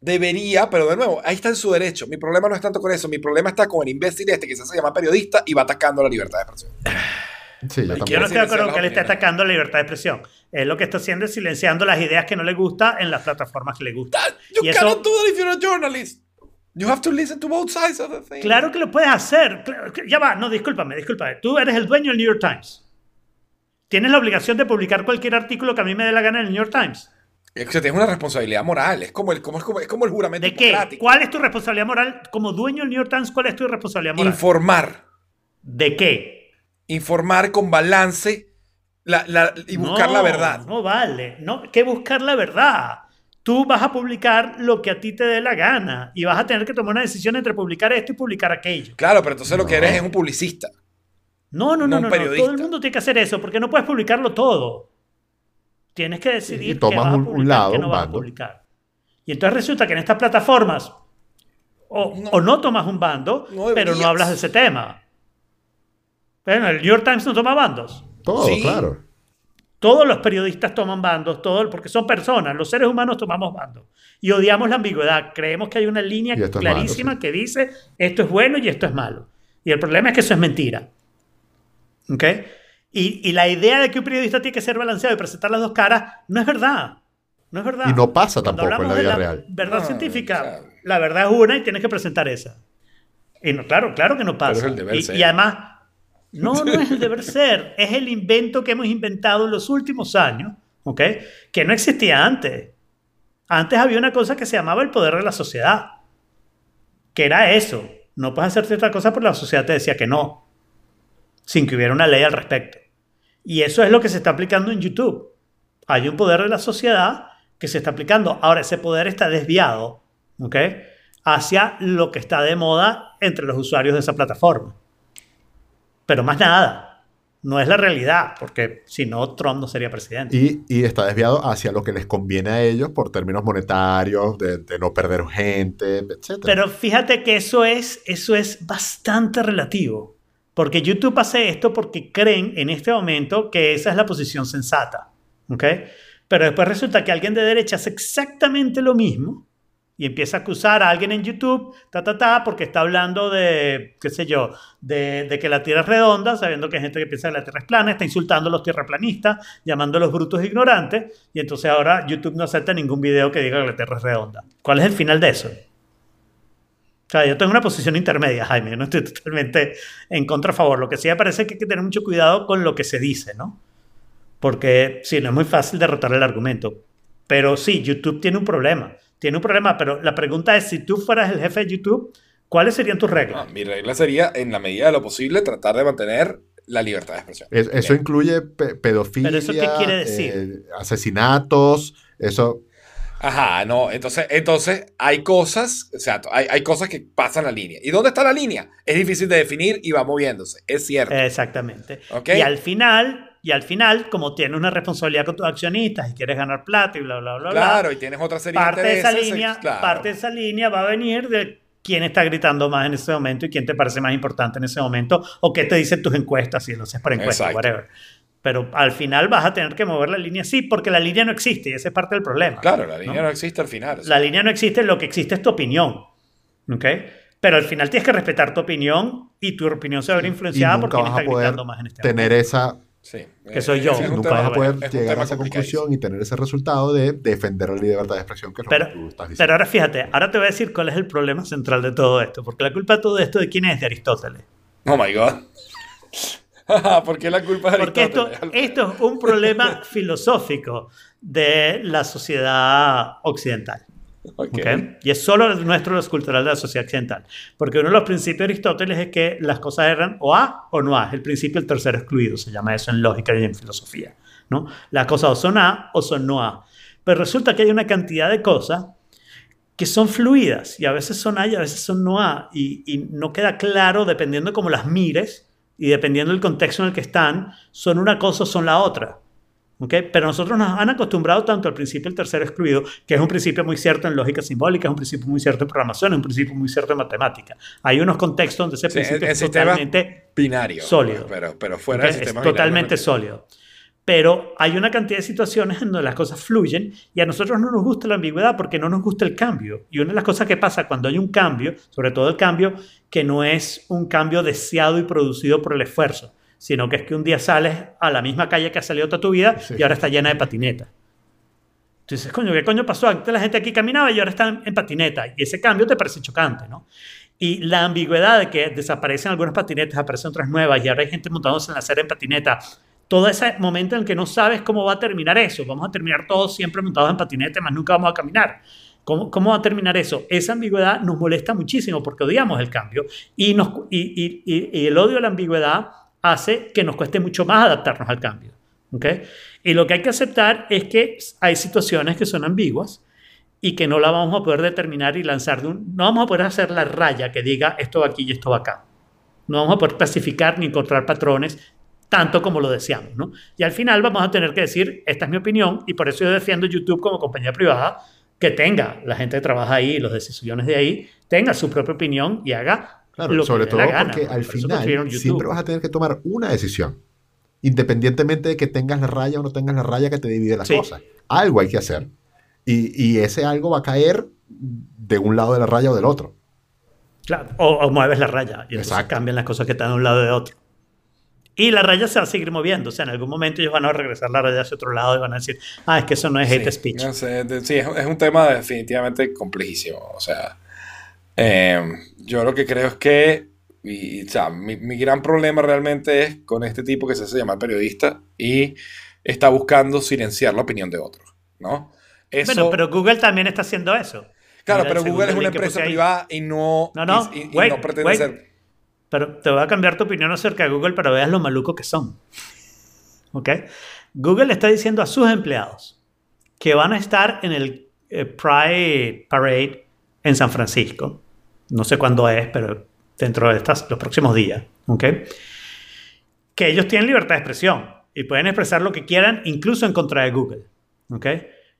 debería, pero de nuevo, ahí está en su derecho. Mi problema no es tanto con eso, mi problema está con el imbécil este que se hace llamar periodista y va atacando la libertad de expresión. Sí, yo no estoy de acuerdo que él esté atacando la libertad de expresión. Él lo que está haciendo es silenciando las ideas que no le gusta en las plataformas que le gustan. That- you Y eso- cannot do that if you're a journalist. You have to listen to both sides of the thing. Claro que lo puedes hacer. Ya va, no, discúlpame, discúlpame. Tú eres el dueño del New York Times. Tienes la obligación de publicar cualquier artículo que a mí me dé la gana en el New York Times. Es que tienes una responsabilidad moral, es como el, como, es como, es como el juramento ¿De qué? ¿Cuál es tu responsabilidad moral? Como dueño del New York Times, ¿cuál es tu responsabilidad moral? Informar. ¿De qué? Informar con balance la- la- y buscar No, la verdad. No vale. No, que buscar la verdad. Tú vas a publicar lo que a ti te dé la gana y vas a tener que tomar una decisión entre publicar esto y publicar aquello. Claro, pero entonces lo que eres es un publicista. No, no, No no, no, no. periodista. Todo el mundo tiene que hacer eso porque no puedes publicarlo todo. Tienes que decidir Y tomas qué vas a un- un publicar, lado, qué no un vas a bando. publicar. Y entonces resulta que en estas plataformas o No. o no tomas un bando, No pero no hablas de ese tema. Bueno, el New York Times no toma bandos. Todo, Sí. claro. Todos los periodistas toman bandos, todo, porque son personas. Los seres humanos tomamos bandos. Y odiamos la ambigüedad. Creemos que hay una línea malo, clarísima sí. que dice esto es bueno y esto es malo. Y el problema es que eso es mentira. ¿Ok? Y, y la idea de que un periodista tiene que ser balanceado y presentar las dos caras no es verdad. No es verdad. Y no pasa Cuando tampoco en hablamos la de vida real. Verdad No, científica, la verdad es una y tienes que presentar esa. Y no, claro, claro que no pasa. es el deber y, ser. y además, no, no es el deber ser, es el invento que hemos inventado en los últimos años, ¿ok? Que no existía antes. Antes había una cosa que se llamaba el poder de la sociedad, que era eso. No puedes hacer cierta cosa porque la sociedad te decía que no, sin que hubiera una ley al respecto. Y eso es lo que se está aplicando en YouTube. Hay un poder de la sociedad que se está aplicando. Ahora, ese poder está desviado, ¿ok? Hacia lo que está de moda entre los usuarios de esa plataforma. Pero más nada. No es la realidad, porque si no, Trump no sería presidente. Y, y está desviado hacia lo que les conviene a ellos por términos monetarios, de, de no perder gente, etc. Pero fíjate que eso es, eso es bastante relativo. Porque YouTube hace esto porque creen en este momento que esa es la posición sensata. ¿ok? Pero después resulta que alguien de derecha hace exactamente lo mismo y empieza a acusar a alguien en YouTube, ta, ta, ta, porque está hablando de, qué sé yo, de, que la Tierra es redonda, sabiendo que hay gente que piensa que la Tierra es plana, está insultando a los tierraplanistas, llamándolos brutos e ignorantes, y entonces ahora YouTube no acepta ningún video que diga que la Tierra es redonda. ¿Cuál es el final de eso? O sea, yo tengo una posición intermedia, Jaime, no estoy totalmente en contra a favor. Lo que sí me parece es que hay que tener mucho cuidado con lo que se dice, ¿no? Porque sí, no es muy fácil derrotar el argumento. Pero sí, YouTube tiene un problema. Tiene un problema, pero la pregunta es, si tú fueras el jefe de YouTube, ¿cuáles serían tus reglas? No, mi regla sería, en la medida de lo posible, tratar de mantener la libertad de expresión. Es- eso Bien. incluye pe- pedofilia, ¿Pero eso qué quiere decir? eh, asesinatos, eso... Ajá, no, entonces, entonces hay cosas, exacto, hay, hay cosas que pasan la línea. ¿Y dónde está la línea? Es difícil de definir y va moviéndose, es cierto. Exactamente. Ok. Y al final, y al final, como tienes una responsabilidad con tus accionistas y quieres ganar plata y bla, bla, bla, bla, claro, y tienes otra serie parte de de esa línea, claro. parte de esa línea va a venir de quién está gritando más en ese momento y quién te parece más importante en ese momento o qué te dicen tus encuestas si lo haces por encuesta, Exacto. whatever. Pero al final vas a tener que mover la línea sí, porque la línea no existe y ese es parte del problema. Claro, la línea ¿no? no, existe al final. La línea no existe, lo que existe es tu opinión. ¿Ok? Pero al final tienes que respetar tu opinión y tu opinión se va a ver influenciada por vas está gritando más en este tener esa Sí. Que soy yo. Es un nunca vas a poder es llegar a esa conclusión y tener ese resultado de defender la libertad de expresión que es lo Pero, que tú estás diciendo. pero ahora fíjate, ahora te voy a decir cuál es el problema central de todo esto. Porque la culpa de todo esto de quién es de Aristóteles. Oh my god. ¿Por qué la culpa de Porque esto, esto es un problema filosófico de la sociedad occidental. Ok. ¿ok? Y es solo nuestro los cultural de la sociedad occidental. Porque uno de los principios de Aristóteles es que las cosas eran o A o no A. El principio del tercero excluido, se llama eso en lógica y en filosofía. ¿no? Las cosas o son A o son no A. Pero resulta que hay una cantidad de cosas que son fluidas y a veces son A y a veces son no A. Y, y no queda claro, dependiendo de cómo las mires y dependiendo del contexto en el que están, son una cosa o son la otra. Pero nosotros nos han acostumbrado tanto al principio del tercero excluido, que es un principio muy cierto en lógica simbólica, es un principio muy cierto en programación, es un principio muy cierto en matemática. Hay unos contextos donde ese Sí, principio el- el es totalmente Binario. Sólido. Pero, pero fuera ¿ok? del es sistema binario, totalmente no- sólido. Pero hay una cantidad de situaciones en donde las cosas fluyen y a nosotros no nos gusta la ambigüedad porque no nos gusta el cambio. Y una de las cosas que pasa cuando hay un cambio, sobre todo el cambio que no es un cambio deseado y producido por el esfuerzo, sino que es que un día sales a la misma calle que has salido toda tu vida Sí. y ahora está llena de patinetas. Entonces, coño, ¿qué coño pasó? Antes la gente aquí caminaba y ahora están en patineta. Y ese cambio te parece chocante, ¿no? Y la ambigüedad de que desaparecen algunas patinetas, aparecen otras nuevas y ahora hay gente montándose en la acera en patineta. Todo ese momento en el que no sabes cómo va a terminar eso. Vamos a terminar todos siempre montados en patinete, más nunca vamos a caminar. ¿Cómo, ¿Cómo va a terminar eso? Esa ambigüedad nos molesta muchísimo porque odiamos el cambio y, nos, y, y- y- y el odio a la ambigüedad hace que nos cueste mucho más adaptarnos al cambio. ¿ok? Y lo que hay que aceptar es que hay situaciones que son ambiguas y que no la vamos a poder determinar y lanzar de un... No vamos a poder hacer la raya que diga esto va aquí y esto va acá. No vamos a poder clasificar ni encontrar patrones tanto como lo deseamos, ¿no? Y al final vamos a tener que decir, esta es mi opinión y por eso yo defiendo YouTube como compañía privada, que tenga la gente que trabaja ahí, los decisiones de ahí, tenga su propia opinión y haga Claro, lo sobre todo la gana, porque al Por final siempre vas a tener que tomar una decisión. Independientemente de que tengas la raya o no tengas la raya que te divide las Sí. cosas. Algo hay que hacer. Y, y ese algo va a caer de un lado de la raya o del otro. Claro, o, o mueves la raya y entonces Exacto. cambian las cosas que están de un lado y de otro. Y la raya se va a seguir moviendo. O sea, en algún momento ellos van a regresar la raya hacia otro lado y van a decir, ah, es que eso no es hate Sí, speech. no sé, de- sí, es, es un tema definitivamente complejísimo. O sea, eh, yo lo que creo es que, y, o sea, mi, mi gran problema realmente es con este tipo que se hace llamar periodista y está buscando silenciar la opinión de otros, ¿no? Eso, Bueno, pero Google también está haciendo eso. claro, Mira pero Google es una empresa privada y no, No, no, y, y- y wait, no pretende wait. ser... Pero te voy a cambiar tu opinión acerca de Google para veas lo maluco que son. ¿Ok? Google está diciendo a sus empleados que van a estar en el eh, Pride Parade en San Francisco. No sé cuándo es, pero dentro de estas, los próximos días. ¿Ok? Que ellos tienen libertad de expresión y pueden expresar lo que quieran, incluso en contra de Google. ¿Ok?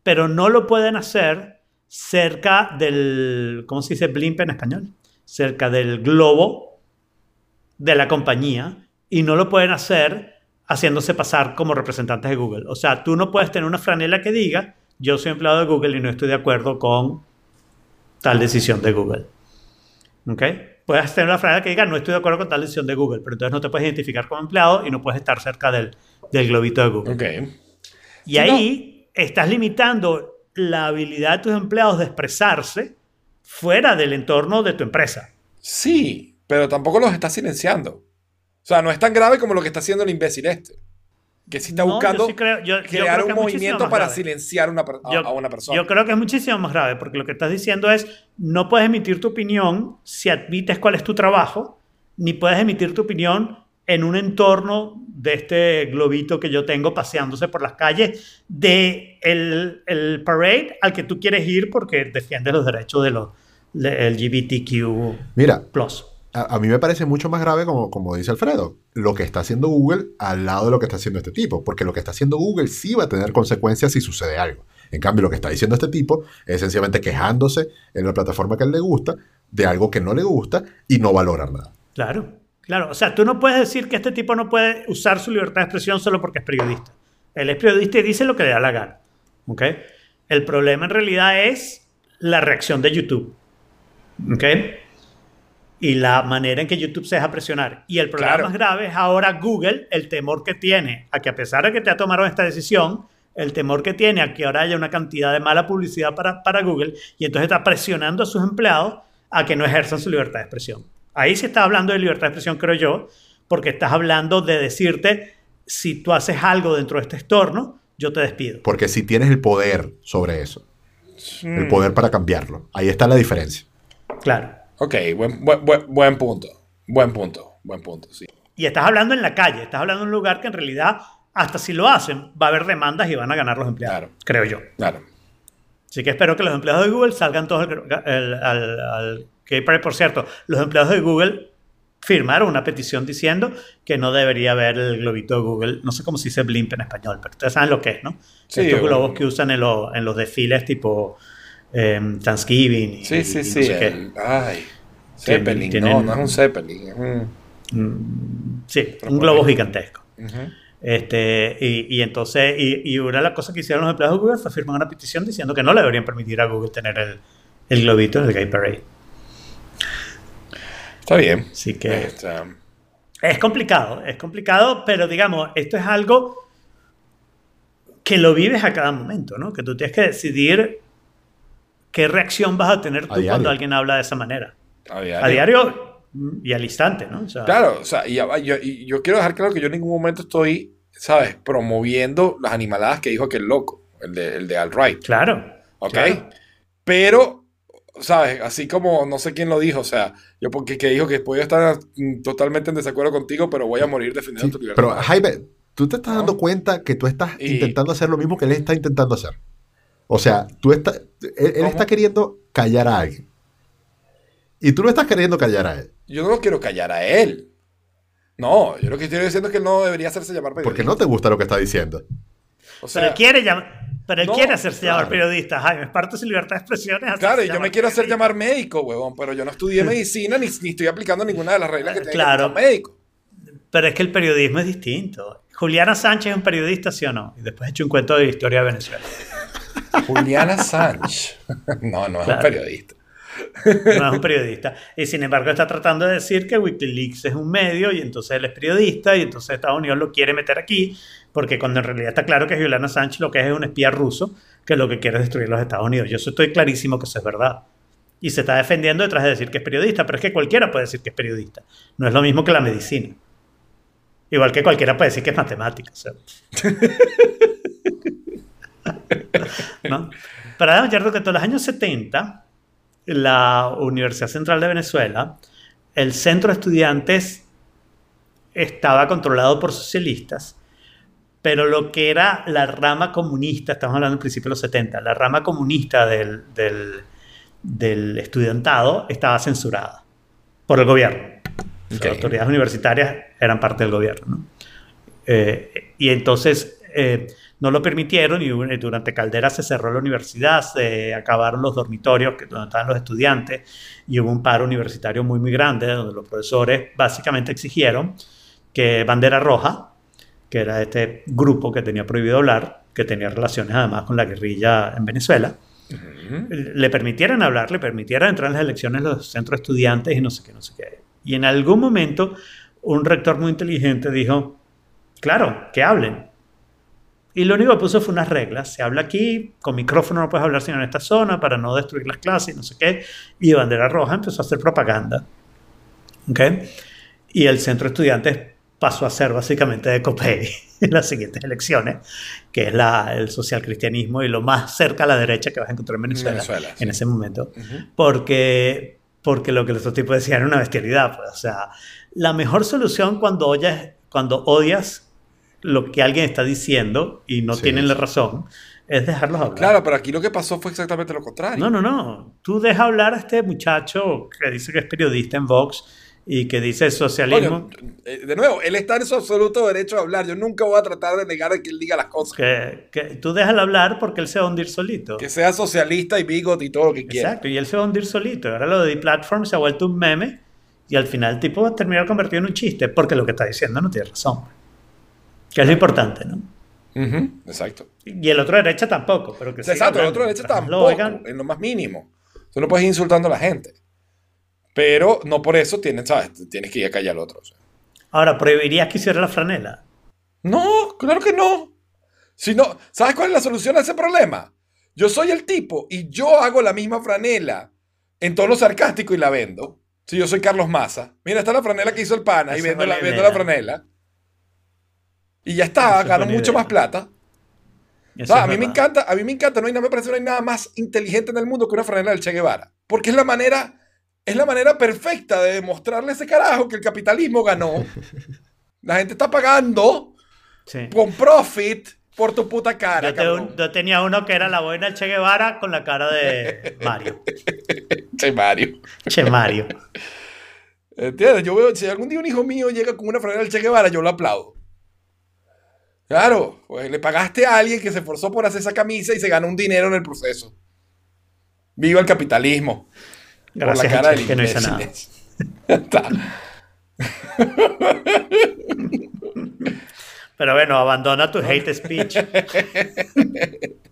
Pero no lo pueden hacer cerca del, ¿cómo se dice blimp en español? Cerca del globo de la compañía y no lo pueden hacer haciéndose pasar como representantes de Google. O sea, tú no puedes tener una franela que diga, yo soy empleado de Google y no estoy de acuerdo con tal decisión de Google. ¿Ok? Puedes tener una franela que diga, no estoy de acuerdo con tal decisión de Google, pero entonces no te puedes identificar como empleado y no puedes estar cerca del, del globito de Google. Ok. Y ahí estás limitando la habilidad de tus empleados de expresarse fuera del entorno de tu empresa. Sí, pero tampoco los está silenciando. O sea, no es tan grave como lo que está haciendo el imbécil este. Que sí está No, yo buscando sí creo- yo- yo crear creo que un movimiento para grave. silenciar una a, Yo- a una persona. Yo creo que es muchísimo más grave, porque lo que estás diciendo es, no puedes emitir tu opinión si admites cuál es tu trabajo, ni puedes emitir tu opinión en un entorno de este globito que yo tengo paseándose por las calles de el, el parade al que tú quieres ir porque defiende los derechos de los de LGBTQ+. Mira, a, mí me parece mucho más grave, como, como dice Alfredo, lo que está haciendo Google al lado de lo que está haciendo este tipo. Porque lo que está haciendo Google sí va a tener consecuencias si sucede algo. En cambio, lo que está diciendo este tipo es sencillamente quejándose en la plataforma que a él le gusta de algo que no le gusta y no va a lograr nada. Claro, claro. O sea, tú no puedes decir que este tipo no puede usar su libertad de expresión solo porque es periodista. Él es periodista y dice lo que le da la gana. ¿Ok? El problema en realidad es la reacción de YouTube. ¿Ok? Y la manera en que YouTube se deja presionar. Y el problema Claro. más grave es ahora Google, el temor que tiene a que a pesar de que te ha tomado esta decisión, el temor que tiene a que ahora haya una cantidad de mala publicidad para, para Google y entonces está presionando a sus empleados a que no ejerzan su libertad de expresión. Ahí sí está hablando de libertad de expresión, creo yo, porque estás hablando de decirte, si tú haces algo dentro de este entorno, yo te despido. Porque si tienes el poder sobre eso, el poder para cambiarlo, ahí está la diferencia. Claro. Ok, buen, buen, buen, buen punto. Buen punto. Buen punto, sí. Y estás hablando en la calle, estás hablando en un lugar que en realidad, hasta si lo hacen, va a haber demandas y van a ganar los empleados, Claro. creo yo. Claro. Así que espero que los empleados de Google salgan todos al, al, al- al Gay Pride. Por cierto, los empleados de Google firmaron una petición diciendo que no debería haber el globito de Google. No sé cómo se dice blimp en español, pero ustedes saben lo que es, ¿no? Sí, Estos bueno. globos que usan en, lo- en los desfiles tipo eh, Thanksgiving. y- Sí, y sí, no sí. sé qué. el- ay. Zeppelin. tienen- No, no es un Zeppelin. Es un... Sí, un globo gigantesco. Este, y, y entonces, y, y una de las cosas que hicieron los empleados de Google fue firmar una petición diciendo que no le deberían permitir a Google tener el, el globito en el Gay Parade. Está bien. Así que Este, es complicado, es complicado, pero digamos, esto es algo que lo vives a cada momento, ¿no? Que tú tienes que decidir qué reacción vas a tener tú cuando alguien habla de esa manera. a diario. A diario y al instante, ¿no? O sea, Claro, o sea, y yo, y yo quiero dejar claro que yo en ningún momento estoy, ¿sabes? Promoviendo las animaladas que dijo aquel loco, el de, el de Al Right. claro. ¿Ok? claro. Pero, ¿sabes? Así como no sé quién lo dijo, o sea, yo porque que dijo que podía estar totalmente en desacuerdo contigo, pero voy a morir defendiendo Sí, tu libertad. pero Jaime, tú te estás ¿No? dando cuenta que tú estás Y- intentando hacer lo mismo que él está intentando hacer. O sea, tú estás, él, está queriendo callar a alguien. Y tú no estás queriendo callar a él. Yo no lo quiero callar a él. No, yo lo que estoy diciendo es que él no debería hacerse llamar periodista. Porque no te gusta lo que está diciendo. O Pero sea, él quiere, llam- pero él no, quiere hacerse llamar periodista, Jaime. Es parte de su libertad de expresión. Claro, y yo me quiero hacer periodista. llamar médico, huevón, pero yo no estudié medicina ni, ni estoy aplicando ninguna de las reglas que tiene Claro. que médico. Pero es que el periodismo es distinto. Juliana Sánchez es un periodista, ¿sí o no? Y después he hecho un cuento de historia de Venezuela. Juliana Sánchez. No, no es Claro. un periodista. No es un periodista. Y sin embargo está tratando de decir que Wikileaks es un medio y entonces él es periodista y entonces Estados Unidos lo quiere meter aquí porque cuando en realidad está claro que Juliana Sánchez lo que es es un espía ruso que lo que quiere es destruir los Estados Unidos. Yo estoy clarísimo que eso es verdad. Y se está defendiendo detrás de decir que es periodista, pero es que cualquiera puede decir que es periodista. No es lo mismo que la medicina. Igual que cualquiera puede decir que es matemática. o sea. ¿No? Para dar cierto que en los años 70, la Universidad Central de Venezuela, el centro de estudiantes estaba controlado por socialistas, pero lo que era la rama comunista, estamos hablando del principio de los 70, la rama comunista del, del, del estudiantado estaba censurada por el gobierno. Ok. Las autoridades universitarias eran parte del gobierno. ¿no? Eh, y entonces eh, no lo permitieron y durante Caldera se cerró la universidad, se acabaron los dormitorios que, donde estaban los estudiantes y hubo un paro universitario muy, muy grande donde los profesores básicamente exigieron que Bandera Roja, que era este grupo que tenía prohibido hablar, que tenía relaciones además con la guerrilla en Venezuela, Ujú. le permitieran hablar, le permitieran entrar en las elecciones los centros estudiantes y no sé qué, no sé qué. Y en algún momento un rector muy inteligente dijo, claro, que hablen. Y lo único que puso fue unas reglas. Se habla aquí, con micrófono no puedes hablar sino en esta zona para no destruir las clases y no sé qué. Y Bandera Roja empezó a hacer propaganda. ¿Ok? Y el centro de estudiantes pasó a ser básicamente de COPEI en las siguientes elecciones, que es la, el socialcristianismo y lo más cerca a la derecha que vas a encontrar en Venezuela, Venezuela, sí. en ese momento Ujú. porque, porque lo que los otros tipos decían era una bestialidad. pues. O sea, la mejor solución cuando odias, cuando odias lo que alguien está diciendo y no Sí, tienen la razón es dejarlos hablar. Claro, pero aquí lo que pasó fue exactamente lo contrario. No, no, no. Tú deja hablar a este muchacho que dice que es periodista en Vox y que dice socialismo. Eh, de nuevo, él está en su absoluto derecho a hablar. Yo nunca voy a tratar de negar que él diga las cosas. Que, que tú déjalo hablar porque él se va a hundir solito. Que sea socialista y bigot y todo lo que quiera. Exacto, y él se va a hundir solito. Ahora lo de Platform se ha vuelto un meme y al final el tipo va a terminar convertido en un chiste porque lo que está diciendo no tiene razón. Que es lo importante, ¿no? Ujú, Exacto. Y el otro derecha tampoco, pero que Exacto, el otro derecha tampoco, lo en lo más mínimo. Tú no puedes ir insultando a la gente. Pero no por eso tienes, ¿sabes? Tienes que ir a callar al otro. o sea. Ahora, ¿prohibirías que hiciera la franela? No, claro que no. Si no, ¿sabes cuál es la solución a ese problema? Yo soy el tipo y yo hago la misma franela en tono sarcástico y la vendo. Si yo soy Carlos Massa. Mira, está la franela que hizo el pana y vendo la, vendo la franela. Y ya está, la mucho idea. más plata. O sea, a mí me encanta, a mí me encanta, no hay nada, me parece no hay nada más inteligente en el mundo que una franela del Che Guevara. Porque es la manera, es la manera perfecta de demostrarle a ese carajo que el capitalismo ganó. La gente está pagando Sí. con profit por tu puta cara, Yo, te- cabrón. yo tenía uno que era la boina del Che Guevara con la cara de Mario. Che Mario. Che Mario. ¿Entiendes? Yo veo, si algún día un hijo mío llega con una franela del Che Guevara, yo lo aplaudo. Claro, pues le pagaste a alguien que se esforzó por hacer esa camisa y se ganó un dinero en el proceso. Viva el capitalismo. Gracias por la cara del que no hice nada. está. Pero bueno, abandona tu hate speech.